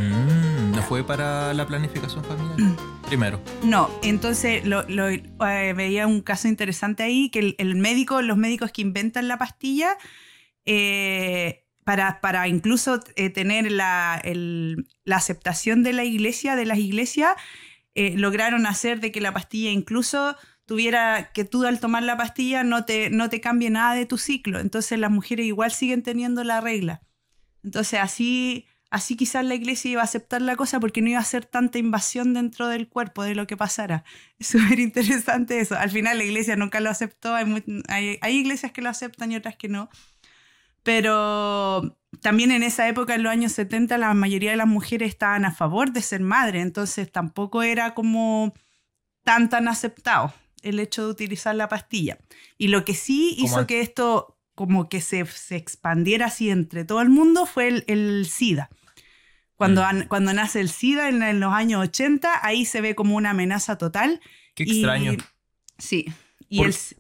Mm, ¿No fue para la planificación familiar? Primero. no entonces lo, lo- eh, veía un caso interesante ahí que el, el médico los médicos que inventan la pastilla eh, para, para incluso eh, tener la, el- la aceptación de la iglesia, de las iglesias, eh, lograron hacer de que la pastilla incluso tuviera que tú al tomar la pastilla no te, no te cambie nada de tu ciclo. Entonces las mujeres igual siguen teniendo la regla. Entonces así, así quizás la iglesia iba a aceptar la cosa porque no iba a ser tanta invasión dentro del cuerpo de lo que pasara. Es súper interesante eso. Al final la iglesia nunca lo aceptó. Hay, mu- hay, hay iglesias que lo aceptan y otras que no. Pero también en esa época, en los años 70, la mayoría de las mujeres estaban a favor de ser madre, entonces tampoco era como tan tan aceptado el hecho de utilizar la pastilla. Y lo que sí hizo que esto como que se, se expandiera así entre todo el mundo fue el, el SIDA. Cuando, mm. cuando nace el SIDA en, los años 80, ahí se ve como una amenaza total. Qué extraño. sí.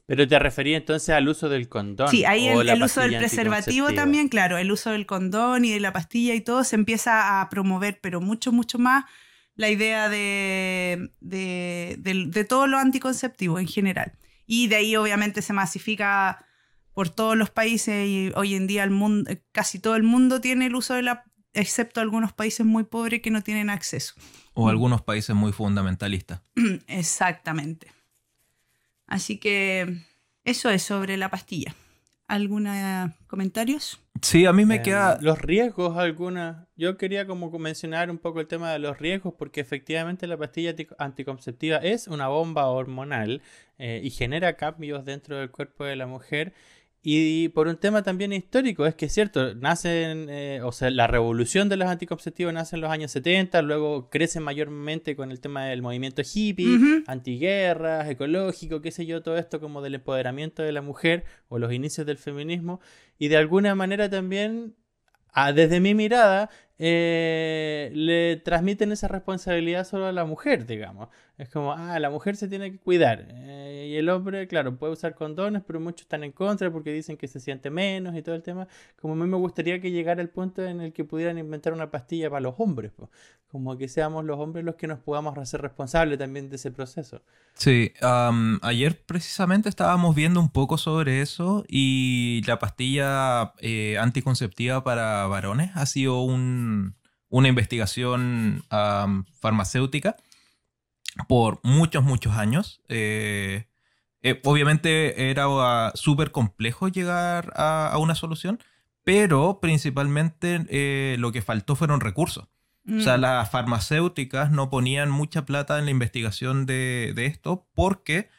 Pero te refería entonces al uso del condón. Sí, ahí el, uso del preservativo también, claro, el uso del condón y de la pastilla y todo se empieza a promover, pero mucho, mucho más la idea de, de, de todo lo anticonceptivo en general. Y de ahí obviamente se masifica por todos los países y hoy en día el mundo, casi todo el mundo tiene el uso de la excepto algunos países muy pobres que no tienen acceso. O algunos países muy fundamentalistas. Exactamente. Así que eso es sobre la pastilla. ¿Algunos comentarios? Sí, a mí me eh, queda... Los riesgos, alguna. Yo quería como mencionar un poco el tema de los riesgos porque efectivamente la pastilla anticonceptiva es una bomba hormonal eh, y genera cambios dentro del cuerpo de la mujer y por un tema también histórico, es que es cierto, nacen, eh, o sea, la revolución de los anticonceptivos nace en los años 70, luego crece mayormente con el tema del movimiento hippie, antiguerras, ecológico, qué sé yo, todo esto como del empoderamiento de la mujer o los inicios del feminismo, y de alguna manera también, desde mi mirada, eh, le transmiten esa responsabilidad solo a la mujer, digamos. Es como, ah, la mujer se tiene que cuidar. Eh, y el hombre, claro, puede usar condones, pero muchos están en contra porque dicen que se siente menos y todo el tema. Como a mí me gustaría que llegara el punto en el que pudieran inventar una pastilla para los hombres. Como que seamos los hombres los que nos podamos hacer responsables también de ese proceso. Sí, ayer precisamente estábamos viendo un poco sobre eso y la pastilla eh, anticonceptiva para varones ha sido un una investigación farmacéutica por muchos, muchos años. Eh, eh, obviamente era súper complejo llegar a, una solución, pero principalmente eh, lo que faltó fueron recursos. O sea, mm. las farmacéuticas no ponían mucha plata en la investigación de, de esto porque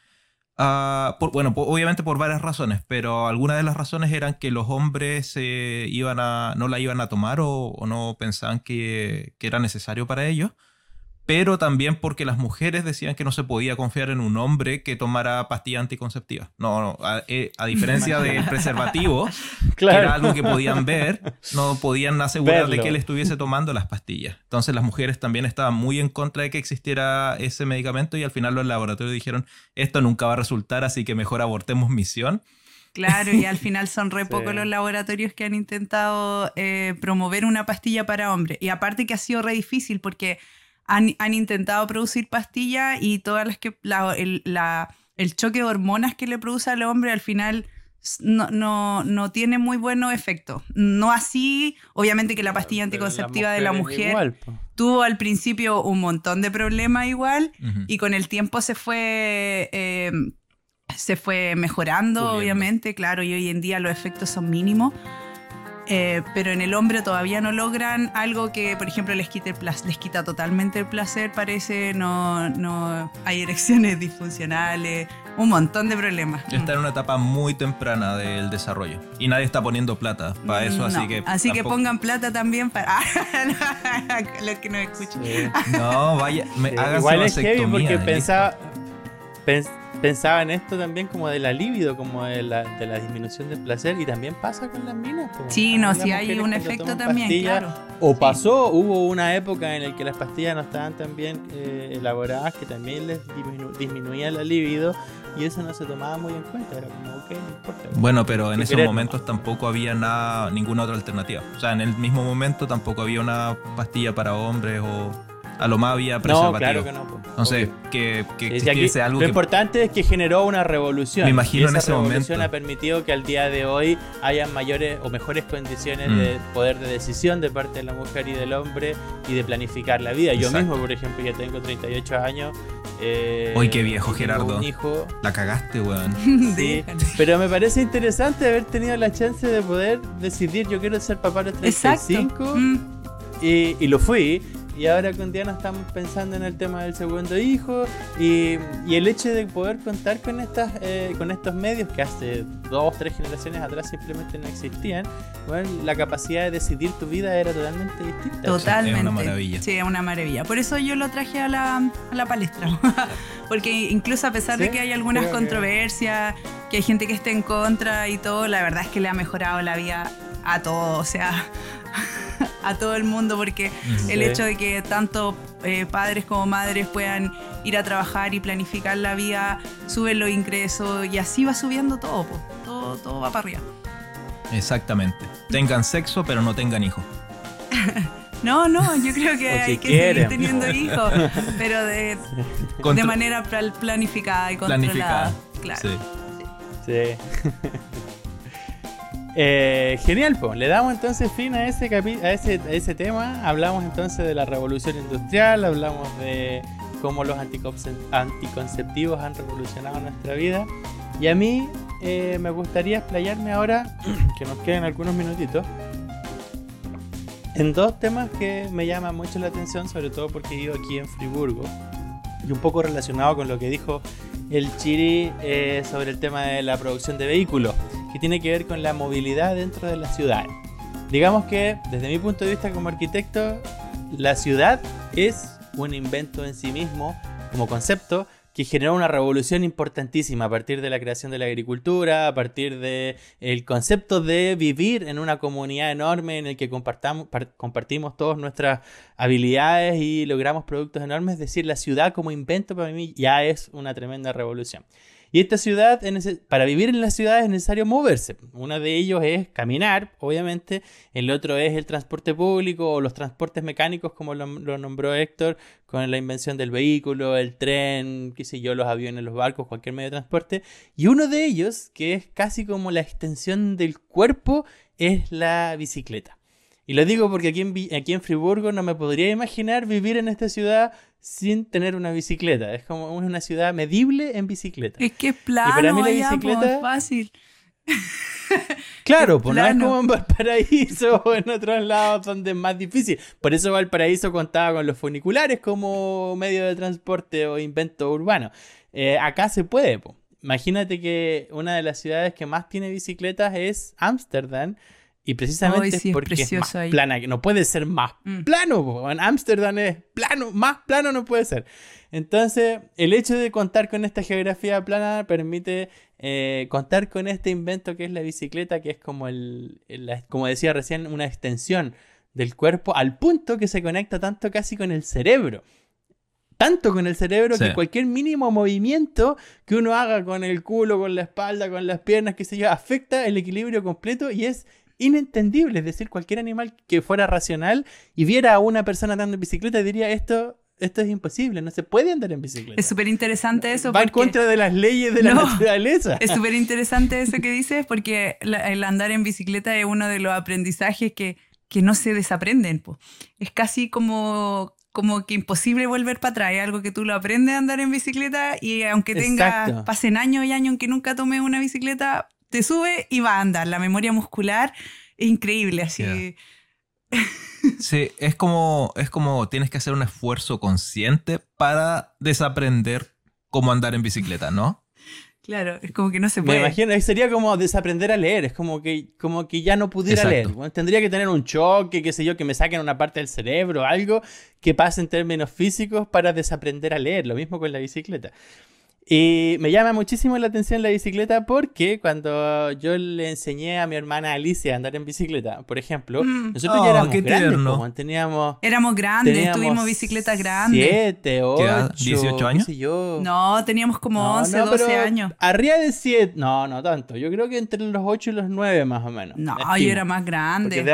Ah, bueno, obviamente por varias razones, pero algunas de las razones eran que los hombres iban a, no la iban a tomar o, no pensaban que, que, era necesario para ellos pero también porque las mujeres decían que no se podía confiar en un hombre que tomara pastilla anticonceptiva. No, no a, eh, diferencia del preservativo, que era algo que podían ver, no podían asegurar de que él estuviese tomando las pastillas. Entonces las mujeres también estaban muy en contra de que existiera ese medicamento y al final los laboratorios dijeron, esto nunca va a resultar, así que mejor abortemos misión. Claro, y al final son re pocos los laboratorios que han intentado eh, promover una pastilla para hombres. Y aparte que ha sido re difícil porque han, intentado producir pastillas y todas las que el, choque de hormonas que le produce al hombre al final no, no, tiene muy buenos efectos. No así, obviamente que la pastilla anticonceptiva de la mujer tuvo al principio un montón de problemas igual y con el tiempo se fue... Eh, se fue mejorando, obviamente, claro, y hoy en día los efectos son mínimos. Eh, pero en el hombre todavía no logran algo que, por ejemplo, les, quite les quita totalmente el placer, parece, no, no hay erecciones disfuncionales, un montón de problemas. Está en una etapa muy temprana del desarrollo y nadie está poniendo plata para eso, así que... Así que pongan plata también para los que nos escuchan. No, vaya, me, Igual es heavy porque pensaba pensaba en esto también como de la libido, como de la, de la disminución del placer y también pasa con las minas. sí, no, si hay un efecto también, claro. O pasó, hubo una época en la que las pastillas no estaban tan bien eh, elaboradas que también les disminuía la libido y eso no se tomaba muy en cuenta, era como, ok, no importa. Bueno, pero en esos momentos tampoco había nada, ninguna otra alternativa. O sea, en el mismo momento tampoco había una pastilla para hombres o a lo más había preservativo. No, claro que no. Pues, Entonces, que, que algo Lo importante es que generó una revolución. Me imagino en ese momento. revolución ha permitido que al día de hoy haya mayores o mejores condiciones de mm. poder de decisión de parte de la mujer y del hombre y de planificar la vida. Yo mismo, por ejemplo, ya tengo 38 años. Eh, Uy, qué viejo, Gerardo. Un hijo. La cagaste, weón. sí, pero me parece interesante haber tenido la chance de poder decidir, yo quiero ser papá de 35. Mm. Y, y, lo fui. Y ahora con Diana estamos pensando en el tema del segundo hijo y, el hecho de poder contar con estas eh, con estos medios que hace dos, tres generaciones atrás simplemente no existían, bueno, la capacidad de decidir tu vida era totalmente distinta. Totalmente. Es una maravilla. Sí, es una maravilla. Por eso yo lo traje a la, a la palestra. Porque incluso a pesar de que hay algunas controversias, que hay gente que esté en contra y todo, la verdad es que le ha mejorado la vida a todos. O sea, a todo el mundo porque el hecho de que tanto eh, padres como madres puedan ir a trabajar y planificar la vida, suben los ingresos y así va subiendo todo, todo, todo va para arriba. Exactamente. Tengan sexo, pero no tengan hijos. No, no, yo creo que hay que seguir teniendo hijos, pero de, de manera planificada y controlada. Claro. Sí. sí. Eh, genial, pues. Le damos entonces fin a ese, a ese, a ese tema. Hablamos entonces de la revolución industrial, hablamos de cómo los anticonceptivos han revolucionado nuestra vida. Y a mí eh, me gustaría explayarme ahora, que nos queden algunos minutitos, en dos temas que me llaman mucho la atención, sobre todo porque vivo aquí en Friburgo, y un poco relacionado con lo que dijo el Chiri eh, sobre el tema de la producción de vehículos, que tiene que ver con la movilidad dentro de la ciudad. Digamos que, desde mi punto de vista como arquitecto, la ciudad es un invento en sí mismo como concepto que generó una revolución importantísima a partir de la creación de la agricultura, a partir del el concepto de vivir en una comunidad enorme en el que compartimos todas nuestras habilidades y logramos productos enormes. Es decir, la ciudad como invento para mí ya es una tremenda revolución. Y esta ciudad, para vivir en la ciudad es necesario moverse. Uno de ellos es caminar, obviamente. El otro es el transporte público o los transportes mecánicos, como lo, nombró Héctor, con la invención del vehículo, el tren, qué sé yo, los aviones, los barcos, cualquier medio de transporte. Y uno de ellos, que es casi como la extensión del cuerpo, es la bicicleta. Y lo digo porque aquí en, aquí en Friburgo no me podría imaginar vivir en esta ciudad sin tener una bicicleta. Es como una ciudad medible en bicicleta. Es que es plano, y para mí la bicicleta es fácil. Claro, pues no es como en Valparaíso o en otros lados donde es más difícil. Por eso Valparaíso contaba con los funiculares como medio de transporte o invento urbano. Eh, acá se puede. pues. Imagínate que una de las ciudades que más tiene bicicletas es Ámsterdam. Y precisamente porque es más plana, que no puede ser más mm. plano. En Ámsterdam es plano, más plano no puede ser. Entonces, el hecho de contar con esta geografía plana permite eh, contar con este invento que es la bicicleta, que es como, el, como decía recién, una extensión del cuerpo al punto que se conecta tanto casi con el cerebro tanto con el cerebro que cualquier mínimo movimiento que uno haga con el culo, con la espalda, con las piernas, que se yo, afecta el equilibrio completo y es inentendible. Es decir, cualquier animal que fuera racional y viera a una persona andando en bicicleta diría esto. Esto es imposible, no se puede andar en bicicleta. Es súper interesante eso. Va en contra de las leyes de la naturaleza. Es súper interesante eso que dices porque el andar en bicicleta es uno de los aprendizajes que, que no se desaprenden. Es casi como, como que imposible volver para atrás. Es algo que tú lo aprendes a andar en bicicleta y aunque tenga, pasen años y años en que nunca tome una bicicleta, te sube y va a andar. La memoria muscular es increíble, así. Sí, es como, es como tienes que hacer un esfuerzo consciente para desaprender cómo andar en bicicleta, ¿no? Claro, es como que no se puede. Me imagino, sería como desaprender a leer, es como que, como que ya no pudiera leer. tendría que tener un choque, qué sé yo, que me saquen una parte del cerebro, algo que pase en términos físicos para desaprender a leer. Lo mismo con la bicicleta. Y me llama muchísimo la atención la bicicleta porque cuando yo le enseñé a mi hermana Alicia a andar en bicicleta, por ejemplo, mm. nosotros ya oh, éramos grandes, teníamos... Éramos grandes, tuvimos bicicletas grandes. Siete, ocho, 18 años. No, teníamos como 11, 12 años. Arriba de 7, no, no tanto. Yo creo que entre los 8 y los 9 más o menos. No, yo era más grande.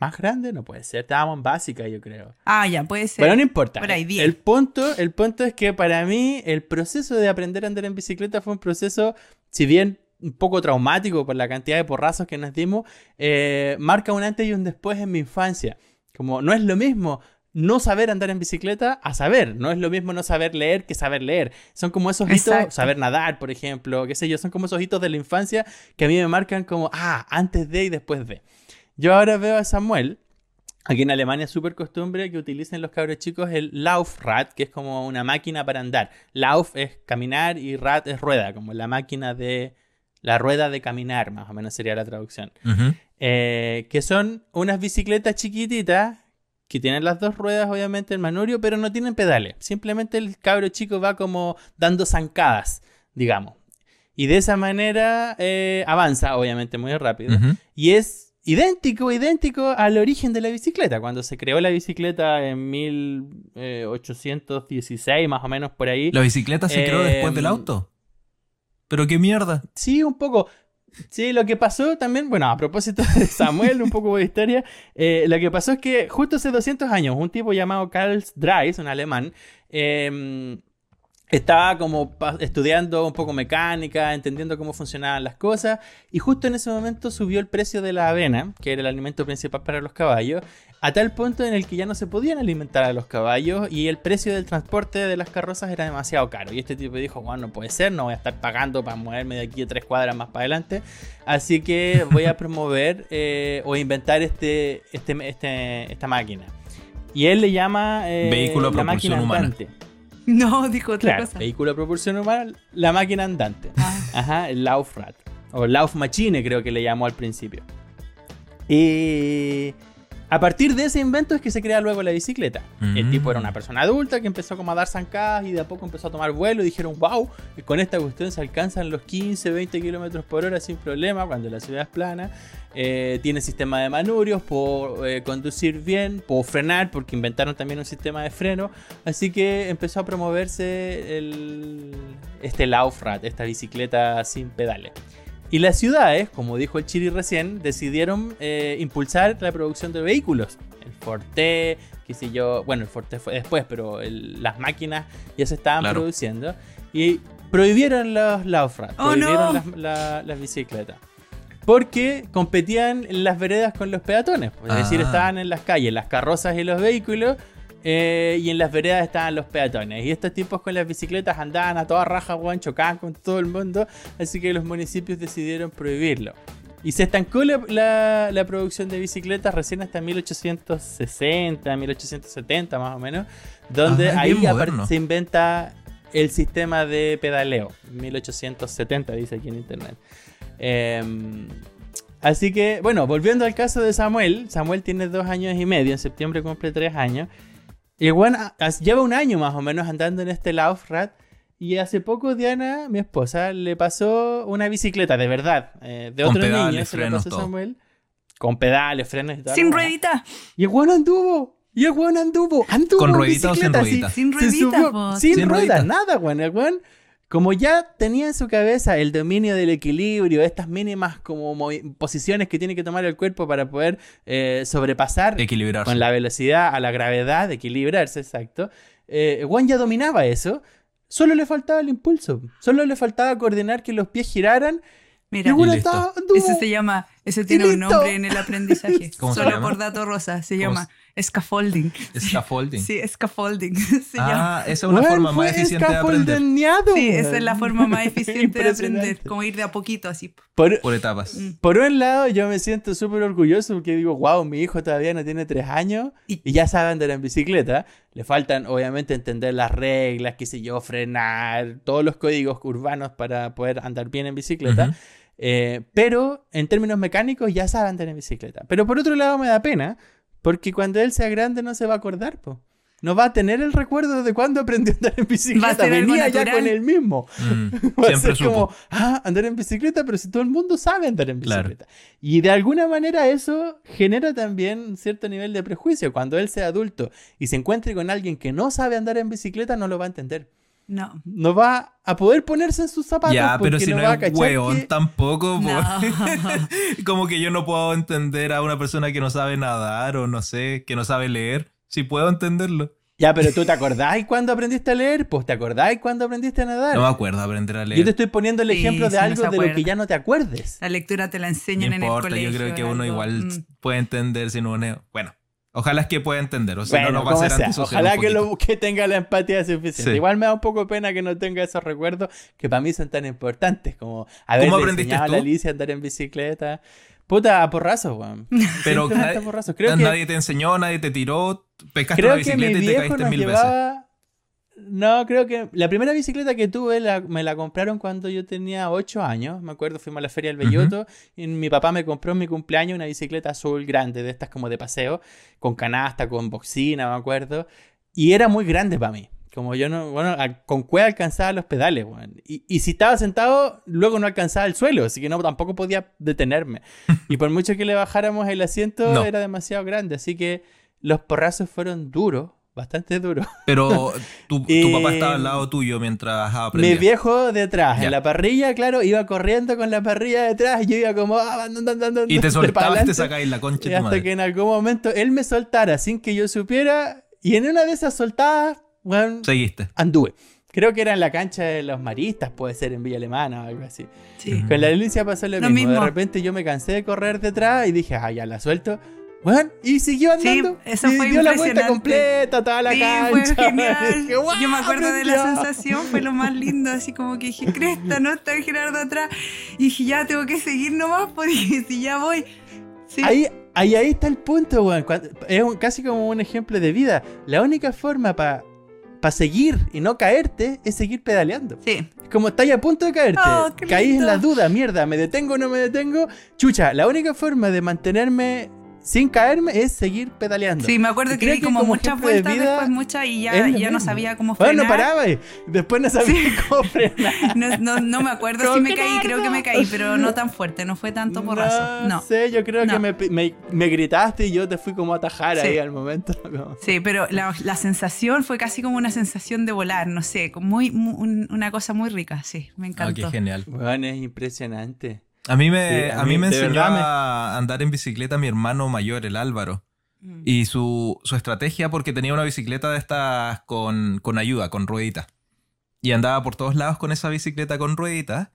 Más grande no puede ser, estábamos en básica, yo creo. Ah, ya, puede ser. Pero no importa. el, punto, el punto es que para mí el proceso de aprender a andar en bicicleta fue un proceso, si bien un poco traumático por la cantidad de porrazos que nos dimos, eh, marca un antes y un después en mi infancia. Como no es lo mismo no saber andar en bicicleta a saber. No es lo mismo no saber leer que saber leer. Son como esos hitos, saber nadar, por ejemplo, qué sé yo, son como esos hitos de la infancia que a mí me marcan como, ah, antes de y después de. Yo ahora veo a Samuel. Aquí en Alemania es súper costumbre que utilicen los cabros chicos el Laufrad, que es como una máquina para andar. Lauf es caminar y Rad es rueda, como la máquina de. La rueda de caminar, más o menos sería la traducción. Eh, que son unas bicicletas chiquititas que tienen las dos ruedas, obviamente, el manurio, pero no tienen pedales. Simplemente el cabro chico va como dando zancadas, digamos. Y de esa manera eh, avanza, obviamente, muy rápido. Y es idéntico, idéntico al origen de la bicicleta. Cuando se creó la bicicleta en 1816, más o menos por ahí. ¿La bicicleta se creó después del em, auto? ¿Pero qué mierda? Sí, un poco. Sí, lo que pasó también, bueno, a propósito de Samuel, un poco de historia, eh, lo que pasó es que justo hace 200 años, un tipo llamado Karl Dreis, un alemán, eh, estaba como estudiando un poco mecánica, entendiendo cómo funcionaban las cosas, y justo en ese momento subió el precio de la avena, que era el alimento principal para los caballos, a tal punto en el que ya no se podían alimentar a los caballos y el precio del transporte de las carrozas era demasiado caro. Y este tipo dijo, bueno, no puede ser, no voy a estar pagando para moverme de aquí a tres cuadras más para adelante, así que voy a promover eh, o inventar este, este, este, esta máquina. Y él le llama eh, Vehículo la máquina andante. No, dijo otra cosa. Vehículo a propulsión humana, la máquina andante. Ah. Ajá, el Laufrad. O Laufmaschine creo que le llamó al principio. Y a partir de ese invento es que se crea luego la bicicleta. El tipo era una persona adulta que empezó como a dar zancadas y de a poco empezó a tomar vuelo y dijeron, wow, con esta cuestión se alcanzan los 15, 20 kilómetros por hora sin problema cuando la ciudad es plana. Eh, tiene sistema de manurios, puedo eh, conducir bien, puedo frenar porque inventaron también un sistema de freno. Así que empezó a promoverse el, este Laufrad, esta bicicleta sin pedales. Y las ciudades, como dijo el Chiri recién, decidieron eh, impulsar la producción de vehículos. El Forte, qué sé yo, bueno, el Forte fue después, pero las máquinas ya se estaban produciendo. Y prohibieron los Laufrad, oh, prohibieron las, bicicletas. Porque competían en las veredas con los peatones. Es decir, ah. estaban en las calles las carrozas y los vehículos eh, y en las veredas estaban los peatones. Y estos tipos con las bicicletas andaban a toda raja, weón, chocaban con todo el mundo. Así que los municipios decidieron prohibirlo. Y se estancó la, la, producción de bicicletas recién hasta 1860, 1870 más o menos. Donde ah, ahí se inventa el sistema de pedaleo. 1870 dice aquí en internet. Em, así que, bueno, volviendo al caso de Samuel. Samuel tiene dos años y medio. En septiembre cumple tres años. Y bueno, lleva un año más o menos andando en este Laufrad. Y hace poco Diana, mi esposa, le pasó una bicicleta de verdad. Eh, de otro niño, se le pasó Samuel. Con pedales, frenos y tal. Sin ruedita. Y el bueno anduvo. Y el bueno anduvo. Anduvo. ¿Con ruedita o sin ruedita? Sin ruedita. Sin, ruedas, nada, weón. El weón como ya tenía en su cabeza el dominio del equilibrio, estas mínimas como posiciones que tiene que tomar el cuerpo para poder eh, sobrepasar con la velocidad a la gravedad, equilibrarse, exacto. Eh, Juan ya dominaba eso, solo le faltaba el impulso, solo le faltaba coordinar que los pies giraran. Mira, ese se llama, ese tiene un nombre en el aprendizaje. Solo por dato rosa, se llama Scaffolding. Scaffolding. Sí, scaffolding. ah, esa es una forma más eficiente de aprender. Sí, esa es la forma más eficiente de aprender. Como ir de a poquito, así. Por, etapas. Mm. Por un lado, yo me siento súper orgulloso porque digo, wow, mi hijo todavía no tiene tres años y, ya sabe andar en bicicleta. Le faltan, obviamente, entender las reglas, qué sé yo, frenar, todos los códigos urbanos para poder andar bien en bicicleta. Eh, pero en términos mecánicos ya sabe andar en bicicleta. Pero por otro lado me da pena porque cuando él sea grande no se va a acordar, po. No va a tener el recuerdo de cuando aprendió a andar en bicicleta. Venía ya con él mismo. Mm, va a ser como, ah, andar en bicicleta, pero si todo el mundo sabe andar en bicicleta. Y de alguna manera eso genera también un cierto nivel de prejuicio. Cuando él sea adulto y se encuentre con alguien que no sabe andar en bicicleta, no lo va a entender. No. No va a poder ponerse en sus zapatos. Ya, pero si no, es hueón tampoco. como que yo no puedo entender a una persona que no sabe nadar o no sé, que no sabe leer. Si puedo entenderlo. Ya, pero tú te acordás cuando aprendiste a leer, pues te acordás cuando aprendiste a nadar. No me acuerdo aprender a leer. Yo te estoy poniendo el ejemplo de algo de lo que ya no te acuerdes. La lectura te la enseñan en el colegio. Yo creo que uno igual mm. puede entender si no. Bueno, Ojalá es que pueda entender, o sea, no, no va a ser Ojalá que, lo, que tenga la empatía suficiente. Igual me da un poco pena que no tenga esos recuerdos que para mí son tan importantes como haber enseñado a la Alicia a andar en bicicleta. Puta, a porrazos, weón. Pero nadie, te enseñó, nadie te tiró, pescaste una bicicleta y te caíste mil veces. No, creo que la primera bicicleta que tuve me la compraron cuando yo tenía 8 años. Me acuerdo, fuimos a la Feria del Belloto y mi papá me compró en mi cumpleaños una bicicleta azul grande, de estas como de paseo, con canasta, con boxina, me acuerdo. Y era muy grande para mí. Como yo no, bueno, con cueva alcanzaba los pedales. Y, y, si estaba sentado, luego no alcanzaba el suelo, así que no, tampoco podía detenerme. y por mucho que le bajáramos el asiento, era demasiado grande, así que los porrazos fueron duros, bastante duros. Pero tu, tu papá estaba al lado tuyo mientras aprendía. Mi viejo detrás, en la parrilla, claro, iba corriendo con la parrilla detrás, y yo iba como... Ah, y te soltabas, te sacabas la concha. Y hasta que en algún momento él me soltara sin que yo supiera, y en una de esas soltadas bueno, Seguiste. Anduve. Creo que era en la cancha de los maristas, puede ser en Villa Alemana o algo así. Sí. Con la delicia pasó lo, mismo. De repente yo me cansé de correr detrás y dije, ah, ya la suelto. Bueno, y siguió andando. Sí, eso y fue dio la vuelta completa, toda la cancha. Fue genial. yo me acuerdo de la sensación, fue lo más lindo, así como que dije, cresta, no está Gerardo atrás. Y dije, ya tengo que seguir nomás, porque si ya voy. Sí. Ahí, ahí, ahí está el punto, weón. Es casi como un ejemplo de vida. La única forma para para seguir y no caerte es seguir pedaleando. Sí. Como estáis a punto de caerte, oh, caís en la duda, mierda, ¿me detengo o no me detengo? Chucha, la única forma de mantenerme sin caerme es seguir pedaleando. Sí, me acuerdo que di como, muchas vueltas, después muchas y ya, ya no sabía cómo frenar. Bueno, no paraba y después no sabía cómo frenar. No, no, me acuerdo si me caí, creo que me caí, pero no tan fuerte, no fue tanto porrazo. No, no. sé, yo creo que me, me, me, gritaste y yo te fui como a atajar ahí al momento. Sí, pero la, la, sensación fue casi como una sensación de volar, no sé, muy, una cosa muy rica, sí, me encantó. Ah, qué genial. Bueno, es impresionante. A mí me, a, mí, me enseñó a andar en bicicleta mi hermano mayor, el Álvaro. Mm. Y su, su, estrategia, porque tenía una bicicleta de estas con, con ayuda, con rueditas. Y andaba por todos lados con esa bicicleta con rueditas.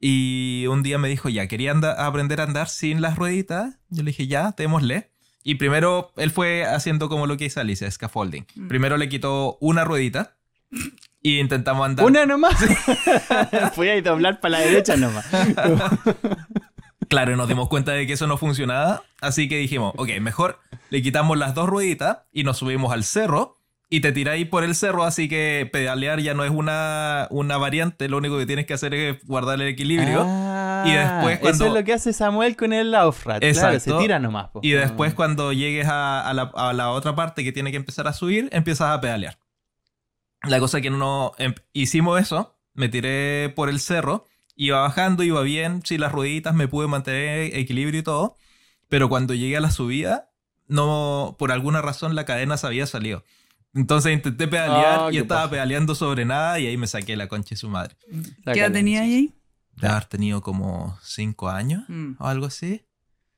Y un día me dijo, ya, quería aprender a andar sin las rueditas. Yo le dije, ya, démosle. Y primero él fue haciendo como lo que hizo Alicia, scaffolding. Mm. Primero le quitó una ruedita y intentamos andar. Una nomás. Fui a doblar para la derecha nomás. claro, nos dimos cuenta de que eso no funcionaba. Así que dijimos, ok, mejor le quitamos las dos rueditas y nos subimos al cerro y te tiráis por el cerro. Así que pedalear ya no es una, una variante. Lo único que tienes que hacer es guardar el equilibrio. y después cuando... Eso es lo que hace Samuel con el Laufrat. Exacto. se tira nomás. Y después cuando llegues a, la, a la otra parte que tiene que empezar a subir, empiezas a pedalear. La cosa que no em, hicimos eso, me tiré por el cerro, iba bajando, iba bien, sí, las rueditas me pude mantener equilibrio y todo, pero cuando llegué a la subida, no, por alguna razón la cadena se había salido. Entonces intenté pedalear ah, y estaba pedaleando sobre nada y ahí me saqué la concha de su madre. ¿Qué edad tenía ahí? De haber tenido como cinco años mm. o algo así.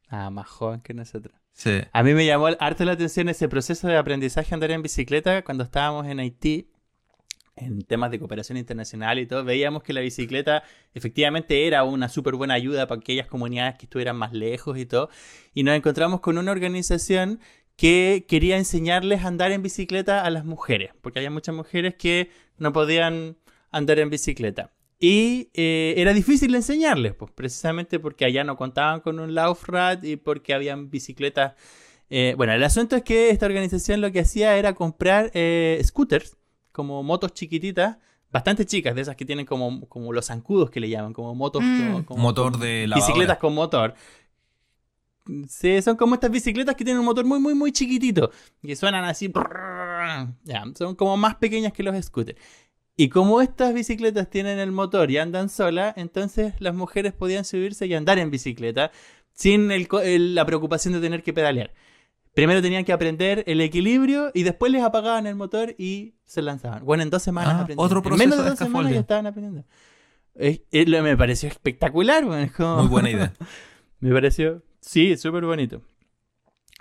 Ah, más joven que nosotros. Sí. A mí me llamó harto la atención ese proceso de aprendizaje andar en bicicleta cuando estábamos en Haití en temas de cooperación internacional y todo, veíamos que la bicicleta efectivamente era una súper buena ayuda para aquellas comunidades que estuvieran más lejos y todo. Y nos encontramos con una organización que quería enseñarles a andar en bicicleta a las mujeres, porque había muchas mujeres que no podían andar en bicicleta. Y eh, era difícil enseñarles, pues precisamente porque allá no contaban con un Laufrad y porque habían bicicletas. Eh, bueno, el asunto es que esta organización lo que hacía era comprar eh, scooters como motos chiquititas, bastante chicas, de esas que tienen como, como los zancudos que le llaman, como motos. Mm. Como, motor de la Bicicletas con motor. Sí, son como estas bicicletas que tienen un motor muy, muy, muy chiquitito. Que suenan así. Ya, son como más pequeñas que los scooters. Y como estas bicicletas tienen el motor y andan solas, entonces las mujeres podían subirse y andar en bicicleta sin la preocupación de tener que pedalear. Primero tenían que aprender el equilibrio y después les apagaban el motor y se lanzaban. Bueno, en dos semanas ah, aprendieron. Otro proceso menos de dos semanas ya estaban aprendiendo. me pareció espectacular. Muy buena idea. me pareció, sí, súper bonito.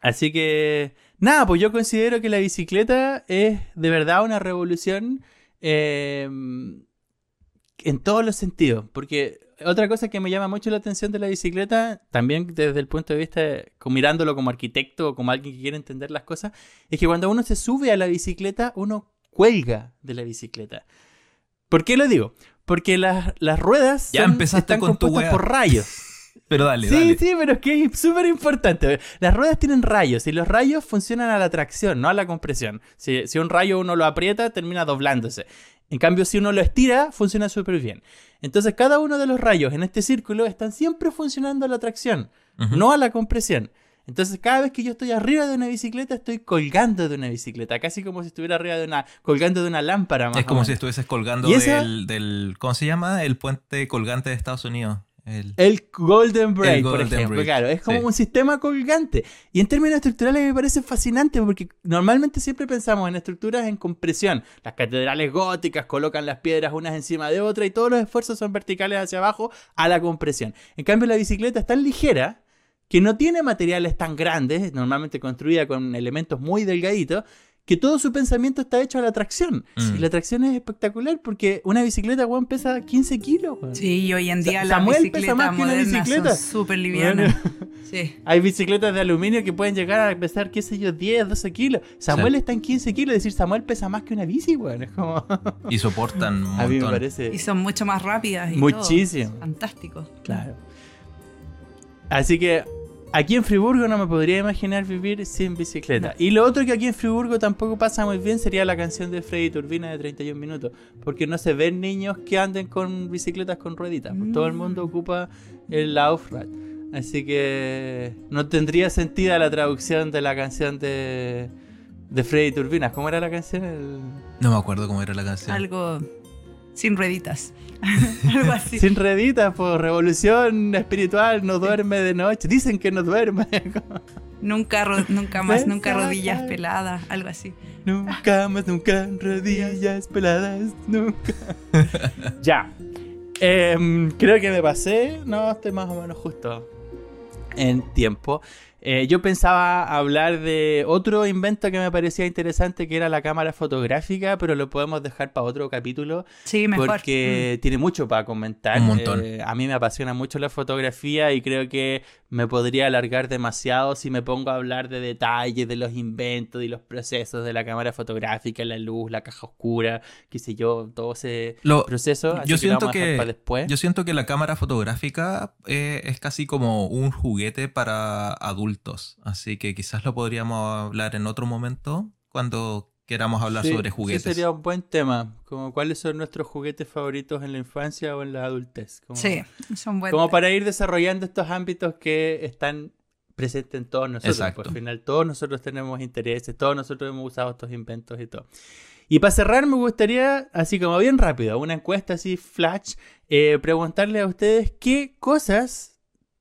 Así que, nada, pues yo considero que la bicicleta es de verdad una revolución eh, en todos los sentidos. Porque otra cosa que me llama mucho la atención de la bicicleta, también desde el punto de vista, como mirándolo como arquitecto o como alguien que quiere entender las cosas, es que cuando uno se sube a la bicicleta, uno cuelga de la bicicleta. ¿Por qué lo digo? Porque las, las ruedas ya empezaste están con compuestas por rayos. Pero dale, sí, dale. Sí, pero es que es súper importante. Las ruedas tienen rayos y los rayos funcionan a la tracción, no a la compresión. Si, si un rayo uno lo aprieta, termina doblándose. En cambio, si uno lo estira, funciona súper bien. Entonces, cada uno de los rayos en este círculo están siempre funcionando a la tracción, no a la compresión. Entonces, cada vez que yo estoy arriba de una bicicleta, estoy colgando de una bicicleta, casi como si estuviera arriba de una, colgando de una lámpara. es como si estuvieses colgando del, del, ¿cómo se llama? El puente colgante de Estados Unidos. El, Golden Break, por ejemplo. Claro, es como un sistema colgante. Y en términos estructurales me parece fascinante porque normalmente siempre pensamos en estructuras en compresión. Las catedrales góticas colocan las piedras unas encima de otras y todos los esfuerzos son verticales hacia abajo a la compresión. En cambio, la bicicleta es tan ligera que no tiene materiales tan grandes, normalmente construida con elementos muy delgaditos, que todo su pensamiento está hecho a la tracción. Mm. Y la tracción es espectacular porque una bicicleta, weón, pesa 15 kilos. Sí, y hoy en día la bicicleta más que una bicicleta. súper liviana. sí. Hay bicicletas de aluminio que pueden llegar a pesar, qué sé yo, 10, 12 kilos. Samuel está en 15 kilos, es decir, Samuel pesa más que una bici, weón. Es como... y soportan un montón. A mí me parece... Y son mucho más rápidas. Y Muchísimo. Fantástico. Claro. Así que aquí en Friburgo no me podría imaginar vivir sin bicicleta. Y lo otro que aquí en Friburgo tampoco pasa muy bien sería la canción de Freddy Turbina de 31 minutos. Porque no se ven niños que anden con bicicletas con rueditas. Pues todo el mm. mundo ocupa el Aufrad. Así que no tendría sentido la traducción de la canción de, de Freddy Turbinas. ¿Cómo era la canción? No me acuerdo cómo era la canción. Algo sin rueditas. Algo así. Sin rueditas, por revolución espiritual, no duerme de noche. Dicen que no duerme. nunca, nunca más, nunca rodillas peladas, algo así. Nunca más, nunca rodillas peladas, nunca. ya. Em, creo que me pasé. No, estoy más o menos justo en tiempo. Eh, yo pensaba hablar de otro invento que me parecía interesante, que era la cámara fotográfica, pero lo podemos dejar para otro capítulo. Sí, mejor. Porque mm. tiene mucho para comentar. Un montón. Eh, a mí me apasiona mucho la fotografía y creo que me podría alargar demasiado si me pongo a hablar de detalles, de los inventos y los procesos de la cámara fotográfica, la luz, la caja oscura, qué sé yo, todo ese proceso. yo, siento que, después. yo siento que la cámara fotográfica eh, es casi como un juguete para adultos, así que quizás lo podríamos hablar en otro momento cuando queramos hablar sobre juguetes. Sí, sería un buen tema. Como cuáles son nuestros juguetes favoritos en la infancia o en la adultez. sí, son buenos. Como para ir desarrollando estos ámbitos que están presentes en todos nosotros. Exacto. Por al final todos nosotros tenemos intereses, todos nosotros hemos usado estos inventos y todo. Y para cerrar me gustaría, así como bien rápido, una encuesta así flash, eh, preguntarle a ustedes qué cosas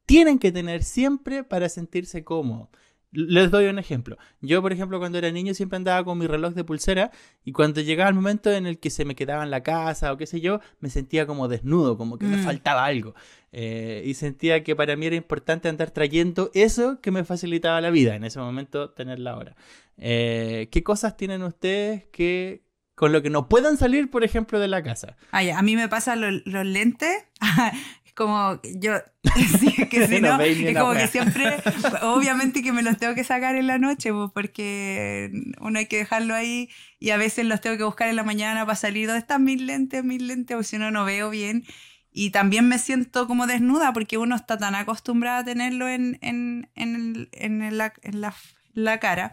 tienen que tener siempre para sentirse cómodos. Les doy un ejemplo. Yo, por ejemplo, cuando era niño siempre andaba con mi reloj de pulsera y cuando llegaba el momento en el que se me quedaba en la casa o qué sé yo, me sentía como desnudo, como que me mm. faltaba algo. Eh, y sentía que para mí era importante andar trayendo eso que me facilitaba la vida, en ese momento tenerla ahora. Eh, ¿Qué cosas tienen ustedes que con lo que no puedan salir, por ejemplo, de la casa? Ah, a mí me pasan los lentes como yo, que si no, es como que siempre, obviamente que me los tengo que sacar en la noche, pues, porque uno hay que dejarlo ahí y a veces los tengo que buscar en la mañana para salir, ¿dónde están mis lentes, mis lentes? O si no, no veo bien. Y también me siento como desnuda porque uno está tan acostumbrado a tenerlo en, en, en, en la, la, la, cara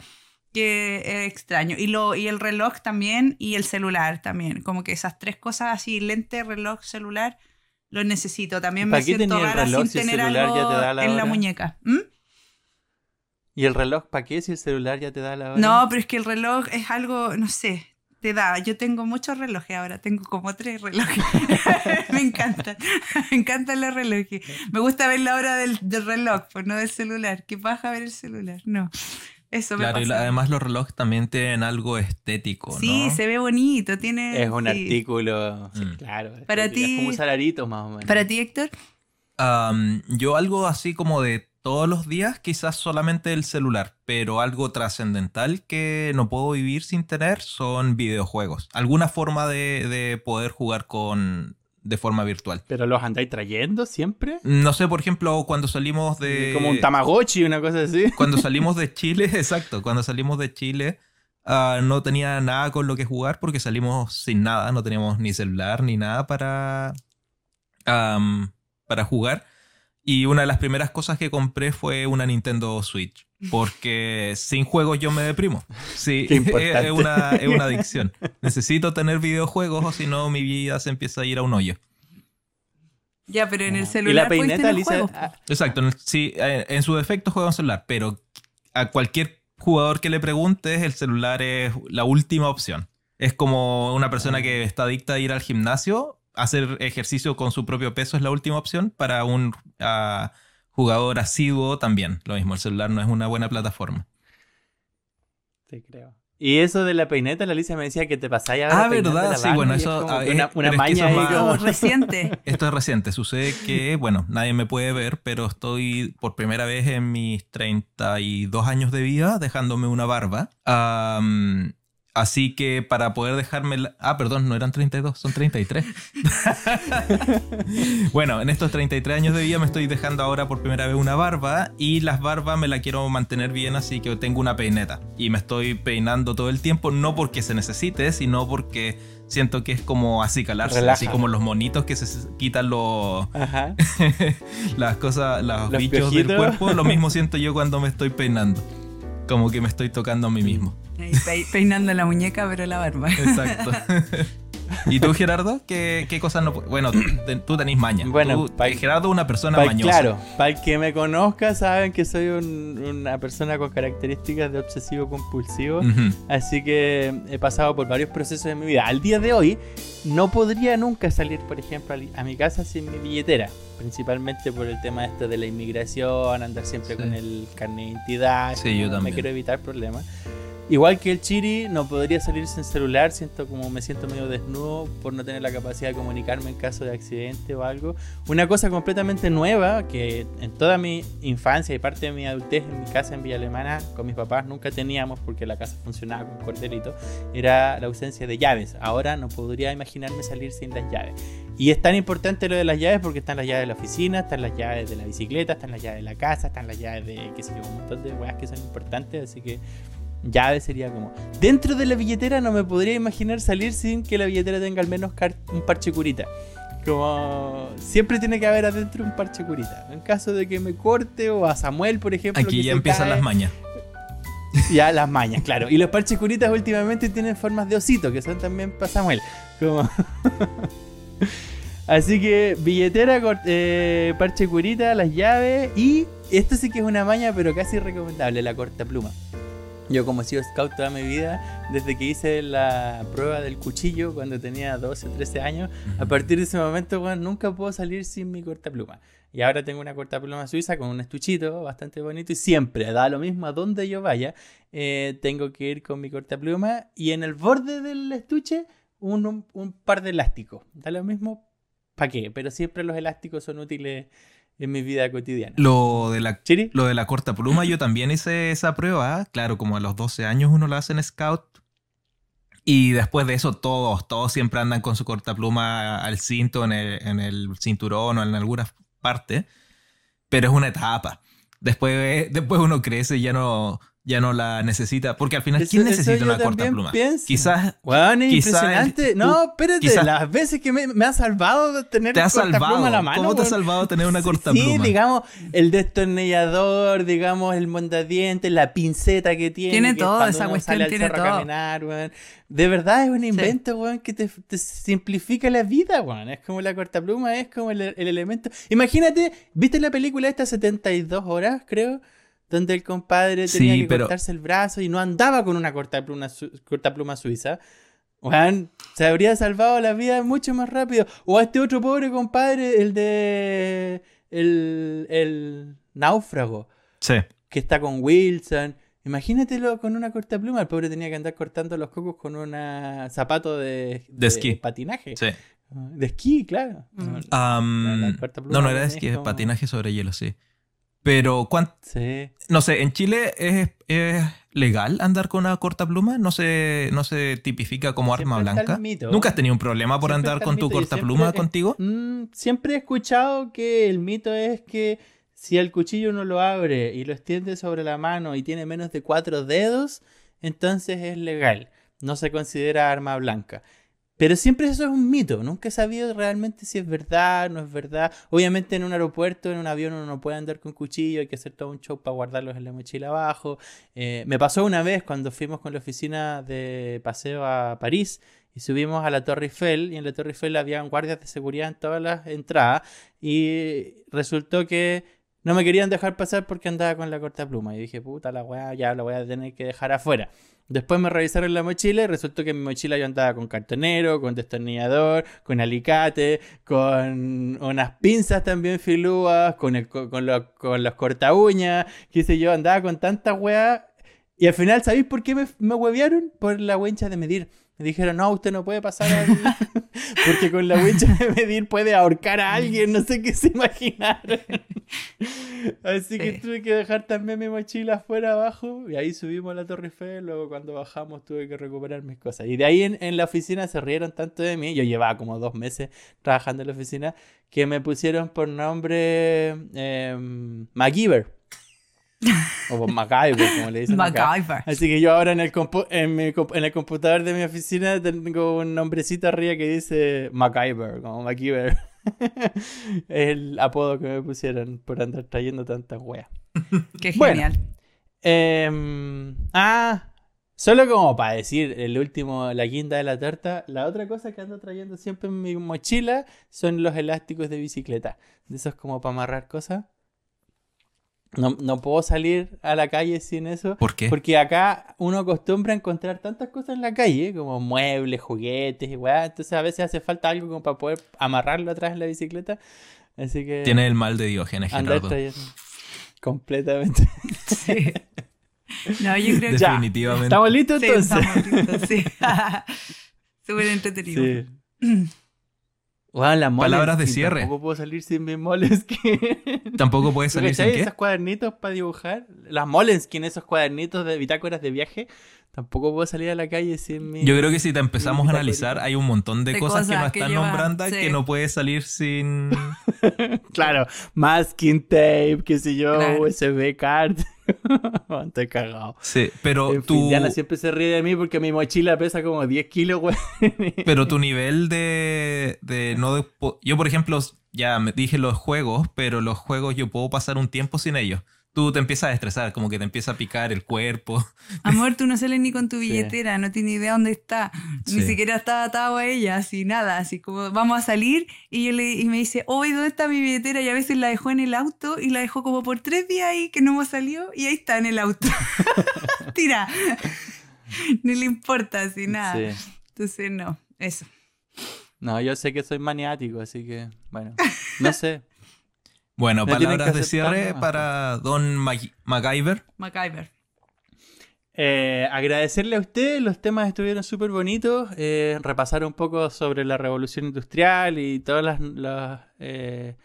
que es extraño. Y, lo, y el reloj también y el celular también. Como que esas tres cosas así, lente, reloj, celular lo necesito. También me siento rara sin tener algo en la muñeca. ¿Mm? ¿Y el reloj para qué si el celular ya te da la hora? No, pero es que el reloj es algo, no sé, te da. Yo tengo muchos relojes ahora, tengo como tres relojes. me encantan, me encantan los relojes. Me gusta ver la hora del, del reloj, pues no del celular. ¿Qué pasa ver el celular? No. Eso claro, y además los relojes también tienen algo estético, sí, se ve bonito, tiene... Es un artículo, mm. claro. Para ti... Es como un salarito más o menos. ¿Para ti, Héctor? yo algo así como de todos los días, quizás solamente el celular, pero algo trascendental que no puedo vivir sin tener son videojuegos. Alguna forma de, de poder jugar con de forma virtual. ¿Pero los andáis trayendo siempre? No sé, por ejemplo, cuando salimos de... Como un Tamagotchi, una cosa así. Cuando salimos de Chile, exacto, cuando salimos de Chile ah, no tenía nada con lo que jugar porque salimos sin nada, no teníamos ni celular ni nada para, para jugar. Y una de las primeras cosas que compré fue una Nintendo Switch. Porque sin juegos yo me deprimo. Sí, es una, es una adicción. Necesito tener videojuegos o si no mi vida se empieza a ir a un hoyo. Ya, pero en el celular. ¿Y la peineta, Exacto, sí, eh, en su defecto juego en celular, pero a cualquier jugador que le preguntes, el celular es la última opción. Es como una persona que está adicta a ir al gimnasio, hacer ejercicio con su propio peso es la última opción. Para un jugador asiduo también, lo mismo, el celular no es una buena plataforma. Te creo. Y eso de la peineta, la Alicia me decía que te pasáis Ah, verdad, sí, bueno, eso es una, una maña ahí reciente. Esto es reciente. Sucede que, bueno, nadie me puede ver, pero estoy por primera vez en mis 32 años de vida dejándome una barba. Así que para poder dejarme... Ah, perdón, no eran 32, son 33. bueno, en estos 33 años de vida me estoy dejando ahora por primera vez una barba y las barbas me la quiero mantener bien, así que tengo una peineta. Y me estoy peinando todo el tiempo, no porque se necesite, sino porque siento que es como así calarse, así como los monitos que se quitan los... las cosas, los, bichos del cuerpo, lo mismo siento yo cuando me estoy peinando. Como que me estoy tocando a mí mismo peinando la muñeca, pero la barba. Exacto. ¿Y tú, Gerardo? ¿Qué, qué cosas no Bueno, tú tenés maña. Bueno, Gerardo es una persona mañosa. Claro, para el que me conozca, saben que soy una persona con características de obsesivo compulsivo. Así que he pasado por varios procesos en mi vida. Al día de hoy, no podría nunca salir, por ejemplo, a mi casa sin mi billetera. Principalmente por el tema este de la inmigración, andar siempre con el carnet de identidad. Sí, yo también. Me quiero evitar problemas. Igual que el Chiri, no podría salir sin celular, siento como me siento medio desnudo por no tener la capacidad de comunicarme en caso de accidente o algo. Una cosa completamente nueva que en toda mi infancia y parte de mi adultez en mi casa en Villa Alemana con mis papás nunca teníamos porque la casa funcionaba con cordelito, era la ausencia de llaves. Ahora no podría imaginarme salir sin las llaves. Y es tan importante lo de las llaves porque están las llaves de la oficina, están las llaves de la bicicleta, están las llaves de la casa, están las llaves de, qué sé yo, un montón de weas que son importantes, así que llave sería como. Dentro de la billetera no me podría imaginar salir sin que la billetera tenga al menos un parche curita. Como siempre tiene que haber adentro un parche curita. En caso de que me corte o a Samuel, por ejemplo. Aquí ya empiezan las mañas. Ya las mañas, claro. Y los parches curitas últimamente tienen formas de osito, que son también para Samuel. Como... Así que billetera, eh, parche curita, las llaves y esto sí que es una maña, pero casi recomendable, la corta pluma. Yo como he sido scout toda mi vida, desde que hice la prueba del cuchillo cuando tenía 12 o 13 años, a partir de ese momento bueno, nunca puedo salir sin mi cortapluma. Y ahora tengo una cortapluma suiza con un estuchito bastante bonito y siempre, da lo mismo a donde yo vaya, eh, tengo que ir con mi cortapluma y en el borde del estuche un, un par de elásticos. Da lo mismo para qué, pero siempre los elásticos son útiles en mi vida cotidiana. Lo de la, lo de la corta pluma, yo también hice esa prueba. Claro, como a los 12 años uno lo hace en Scout. Y después de eso, todos, todos siempre andan con su corta pluma al cinto, en el, en el cinturón o en alguna parte. Pero es una etapa. Después, después uno crece y ya no, ya no la necesita. Porque al final, ¿quién necesita una corta pluma? Quizás. Bueno, impresionante. no, espérate, las veces que me, me ha salvado tener te ha corta salvado. pluma a la mano. ¿Cómo te ha salvado tener una corta pluma? Sí, digamos, el destornillador, digamos, el mondadiente, la pinceta que tiene. Tiene todo, esa cuestión tiene todo. Caminar, De verdad es un invento, weón, que te, simplifica la vida, weón. Es como la corta pluma, es como el, el elemento. Imagínate, ¿viste la película esta 72 horas, creo? Donde el compadre tenía que cortarse el brazo y no andaba con una corta pluma, corta pluma suiza. Juan, se habría salvado la vida mucho más rápido. O a este otro pobre compadre, el de. El, el náufrago. Sí. Que está con Wilson. Imagínatelo con una corta pluma. El pobre tenía que andar cortando los cocos con un zapato de, de, esquí. patinaje. Sí. De esquí, claro. No, no era de esquí, es patinaje sobre hielo, sí. Pero, ¿cuánto? No sé, ¿en Chile es, legal andar con una corta pluma? ¿No se, no se tipifica como arma blanca? ¿Nunca has tenido un problema por andar con tu corta pluma contigo? Mm, siempre he escuchado que el mito es que si el cuchillo uno lo abre y lo extiende sobre la mano y tiene menos de cuatro dedos, entonces es legal. No se considera arma blanca. Pero siempre eso es un mito, nunca he sabido realmente si es verdad, no es verdad. Obviamente en un aeropuerto, en un avión uno no puede andar con cuchillo, hay que hacer todo un show para guardarlos en la mochila abajo. Eh, me pasó una vez cuando fuimos con la oficina de paseo a París y subimos a la Torre Eiffel y en la Torre Eiffel había guardias de seguridad en todas las entradas y resultó que no me querían dejar pasar porque andaba con la corta pluma. Y dije, puta la weá, ya la voy a tener que dejar afuera. Después me revisaron la mochila y resultó que en mi mochila yo andaba con cartonero, con destornillador, con alicate, con unas pinzas también filúas, con, el, con, los, con los corta uñas, qué sé yo, andaba con tanta weá. Y al final, ¿sabéis por qué me, me huevearon? Por la wincha de medir. Me dijeron, no, usted no puede pasar porque con la wincha de medir puede ahorcar a alguien, no sé qué se imaginaron. Así que tuve que dejar también mi mochila afuera abajo y ahí subimos a la Torre Eiffel, luego cuando bajamos tuve que recuperar mis cosas. Y de ahí en, la oficina se rieron tanto de mí, yo llevaba como dos meses trabajando en la oficina, que me pusieron por nombre eh, MacGyver. O MacGyver, como le dicen. MacGyver. Así que yo ahora en el, en, en el computador de mi oficina tengo un nombrecito arriba que dice MacGyver, como MacGyver. el apodo que me pusieron por andar trayendo tantas weas. Qué genial. Em, ah, solo como para decir el último, la quinta de la torta, la otra cosa que ando trayendo siempre en mi mochila son los elásticos de bicicleta. De esos como para amarrar cosas. No, no, puedo salir a la calle sin eso. ¿Por qué? Porque acá uno acostumbra a encontrar tantas cosas en la calle, como muebles, juguetes y weá. Entonces a veces hace falta algo como para poder amarrarlo atrás en la bicicleta. Así que. Tiene el mal de Diógenes, Gerardo. Completamente. Sí. No, yo creo que. Definitivamente. ¿Estamos listos entonces? Sí, estamos listos, sí. Súper entretenido. Sí. Palabras de cierre. Tampoco puedo salir sin mis Moleskine. Tampoco puedes salir sin qué? esos cuadernitos para dibujar? Las Moleskine, esos cuadernitos de bitácoras de viaje. Tampoco puedo salir a la calle sin mi... Yo creo que si te empezamos a analizar, hay un montón de, cosas, que no están nombrando que no puedes salir sin... claro, masking tape, qué sé yo, USB card. Estoy cagado. Sí, pero tú. Diana siempre se ríe de mí porque mi mochila pesa como 10 kilos, güey. pero tu nivel de, de no. yo, por ejemplo, ya me dije los juegos, pero los juegos yo puedo pasar un tiempo sin ellos tú te empiezas a estresar, como que te empieza a picar el cuerpo. Amor, tú no sales ni con tu billetera, no tienes idea dónde está. Ni siquiera está atado a ella, así nada, así como vamos a salir y, yo le, y me dice, oye, ¿dónde está mi billetera? Y a veces la dejó en el auto y la dejó como por tres días ahí que no hemos salido y ahí está en el auto. Tira. ni le importa, así nada. Entonces, no, eso. No, yo sé que soy maniático, así que, bueno, no sé. Bueno, palabras de cierre para Don MacGyver. MacGyver. Eh, agradecerle a usted, los temas estuvieron súper bonitos, eh, repasar un poco sobre la revolución industrial y todas las, las, eh,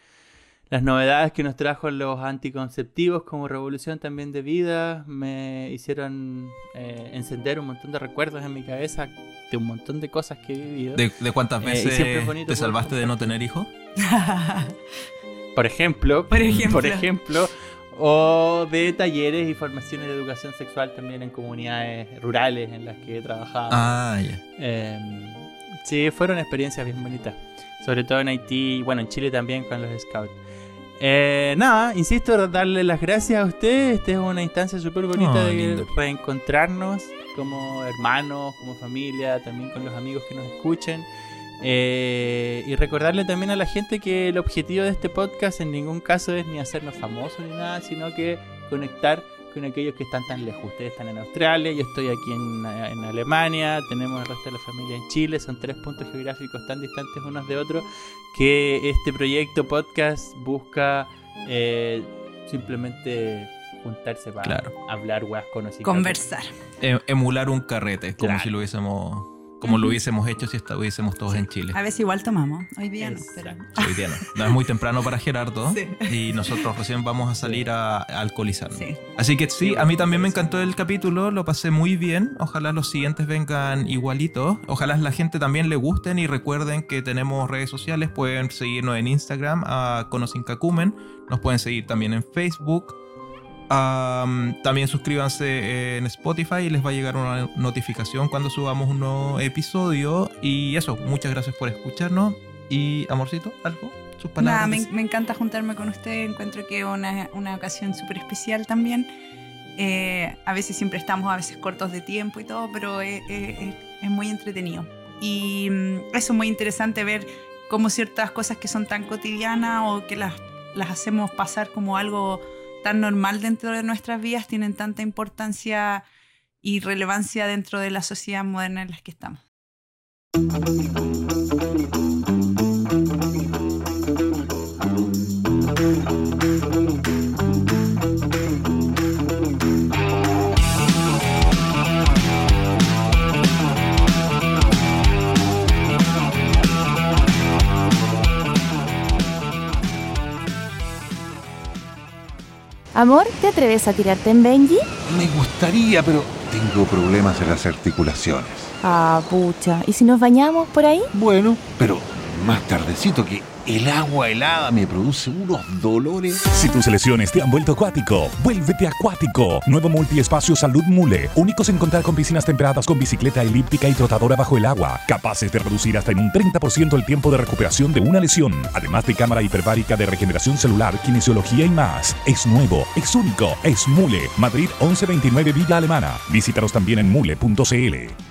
las, novedades que nos trajo los anticonceptivos como revolución también de vida, me hicieron encender un montón de recuerdos en mi cabeza de un montón de cosas que he vivido. ¿De, cuántas veces te salvaste de no tener hijos? Por ejemplo, por ejemplo, o de talleres y formaciones de educación sexual también en comunidades rurales en las que he trabajado. Ah, ya. Em, sí, fueron experiencias bien bonitas. Sobre todo en Haití y bueno, en Chile también con los scouts. Eh, nada, insisto, darle las gracias a ustedes. Esta es una instancia súper bonita de reencontrarnos como hermanos, como familia, también con los amigos que nos escuchen. Eh, y recordarle también a la gente que el objetivo de este podcast en ningún caso es ni hacernos famosos ni nada, sino que conectar con aquellos que están tan lejos. Ustedes están en Australia, yo estoy aquí en, en, Alemania, tenemos el resto de la familia en Chile, son tres puntos geográficos tan distantes unos de otros que este proyecto podcast busca eh, simplemente juntarse para hablar, weas, conocidas. Conversar. Em, emular un carrete, como si lo hubiésemos como lo hubiésemos hecho si estuviésemos todos en Chile. A veces igual tomamos, hoy día no. Hoy día no. No es muy temprano para Gerardo y nosotros recién vamos a salir a, alcoholizar. Así que sí, a mí también me encantó el capítulo, lo pasé muy bien. Ojalá los siguientes vengan igualitos. Ojalá la gente también le gusten y recuerden que tenemos redes sociales. Pueden seguirnos en Instagram a Conocincacumen. Nos pueden seguir también en Facebook también suscríbanse en Spotify y les va a llegar una notificación cuando subamos un nuevo episodio. Y eso, muchas gracias por escucharnos. Y, amorcito, ¿algo? Sus palabras. Nada, me, encanta juntarme con usted. Encuentro que es una, una ocasión súper especial también. Eh, a veces siempre estamos a veces cortos de tiempo y todo, pero es, es muy entretenido. Y mm, eso es muy interesante ver cómo ciertas cosas que son tan cotidianas o que las las hacemos pasar como algo tan normal dentro de nuestras vidas, tienen tanta importancia y relevancia dentro de la sociedad moderna en la que estamos. Amor, ¿te atreves a tirarte en Benji? Me gustaría, pero tengo problemas en las articulaciones. Ah, pucha. ¿Y si nos bañamos por ahí? Bueno, pero más tardecito que el agua helada me produce unos dolores. Si tus lesiones te han vuelto acuático, vuélvete acuático. Nuevo multiespacio Salud Mule. Únicos en contar con piscinas temperadas con bicicleta elíptica y trotadora bajo el agua. Capaces de reducir hasta en un 30% el tiempo de recuperación de una lesión. Además de cámara hiperbárica de regeneración celular, kinesiología y más. Es nuevo, es único, es Mule. Madrid 1129 Villa Alemana. Visítanos también en mule.cl.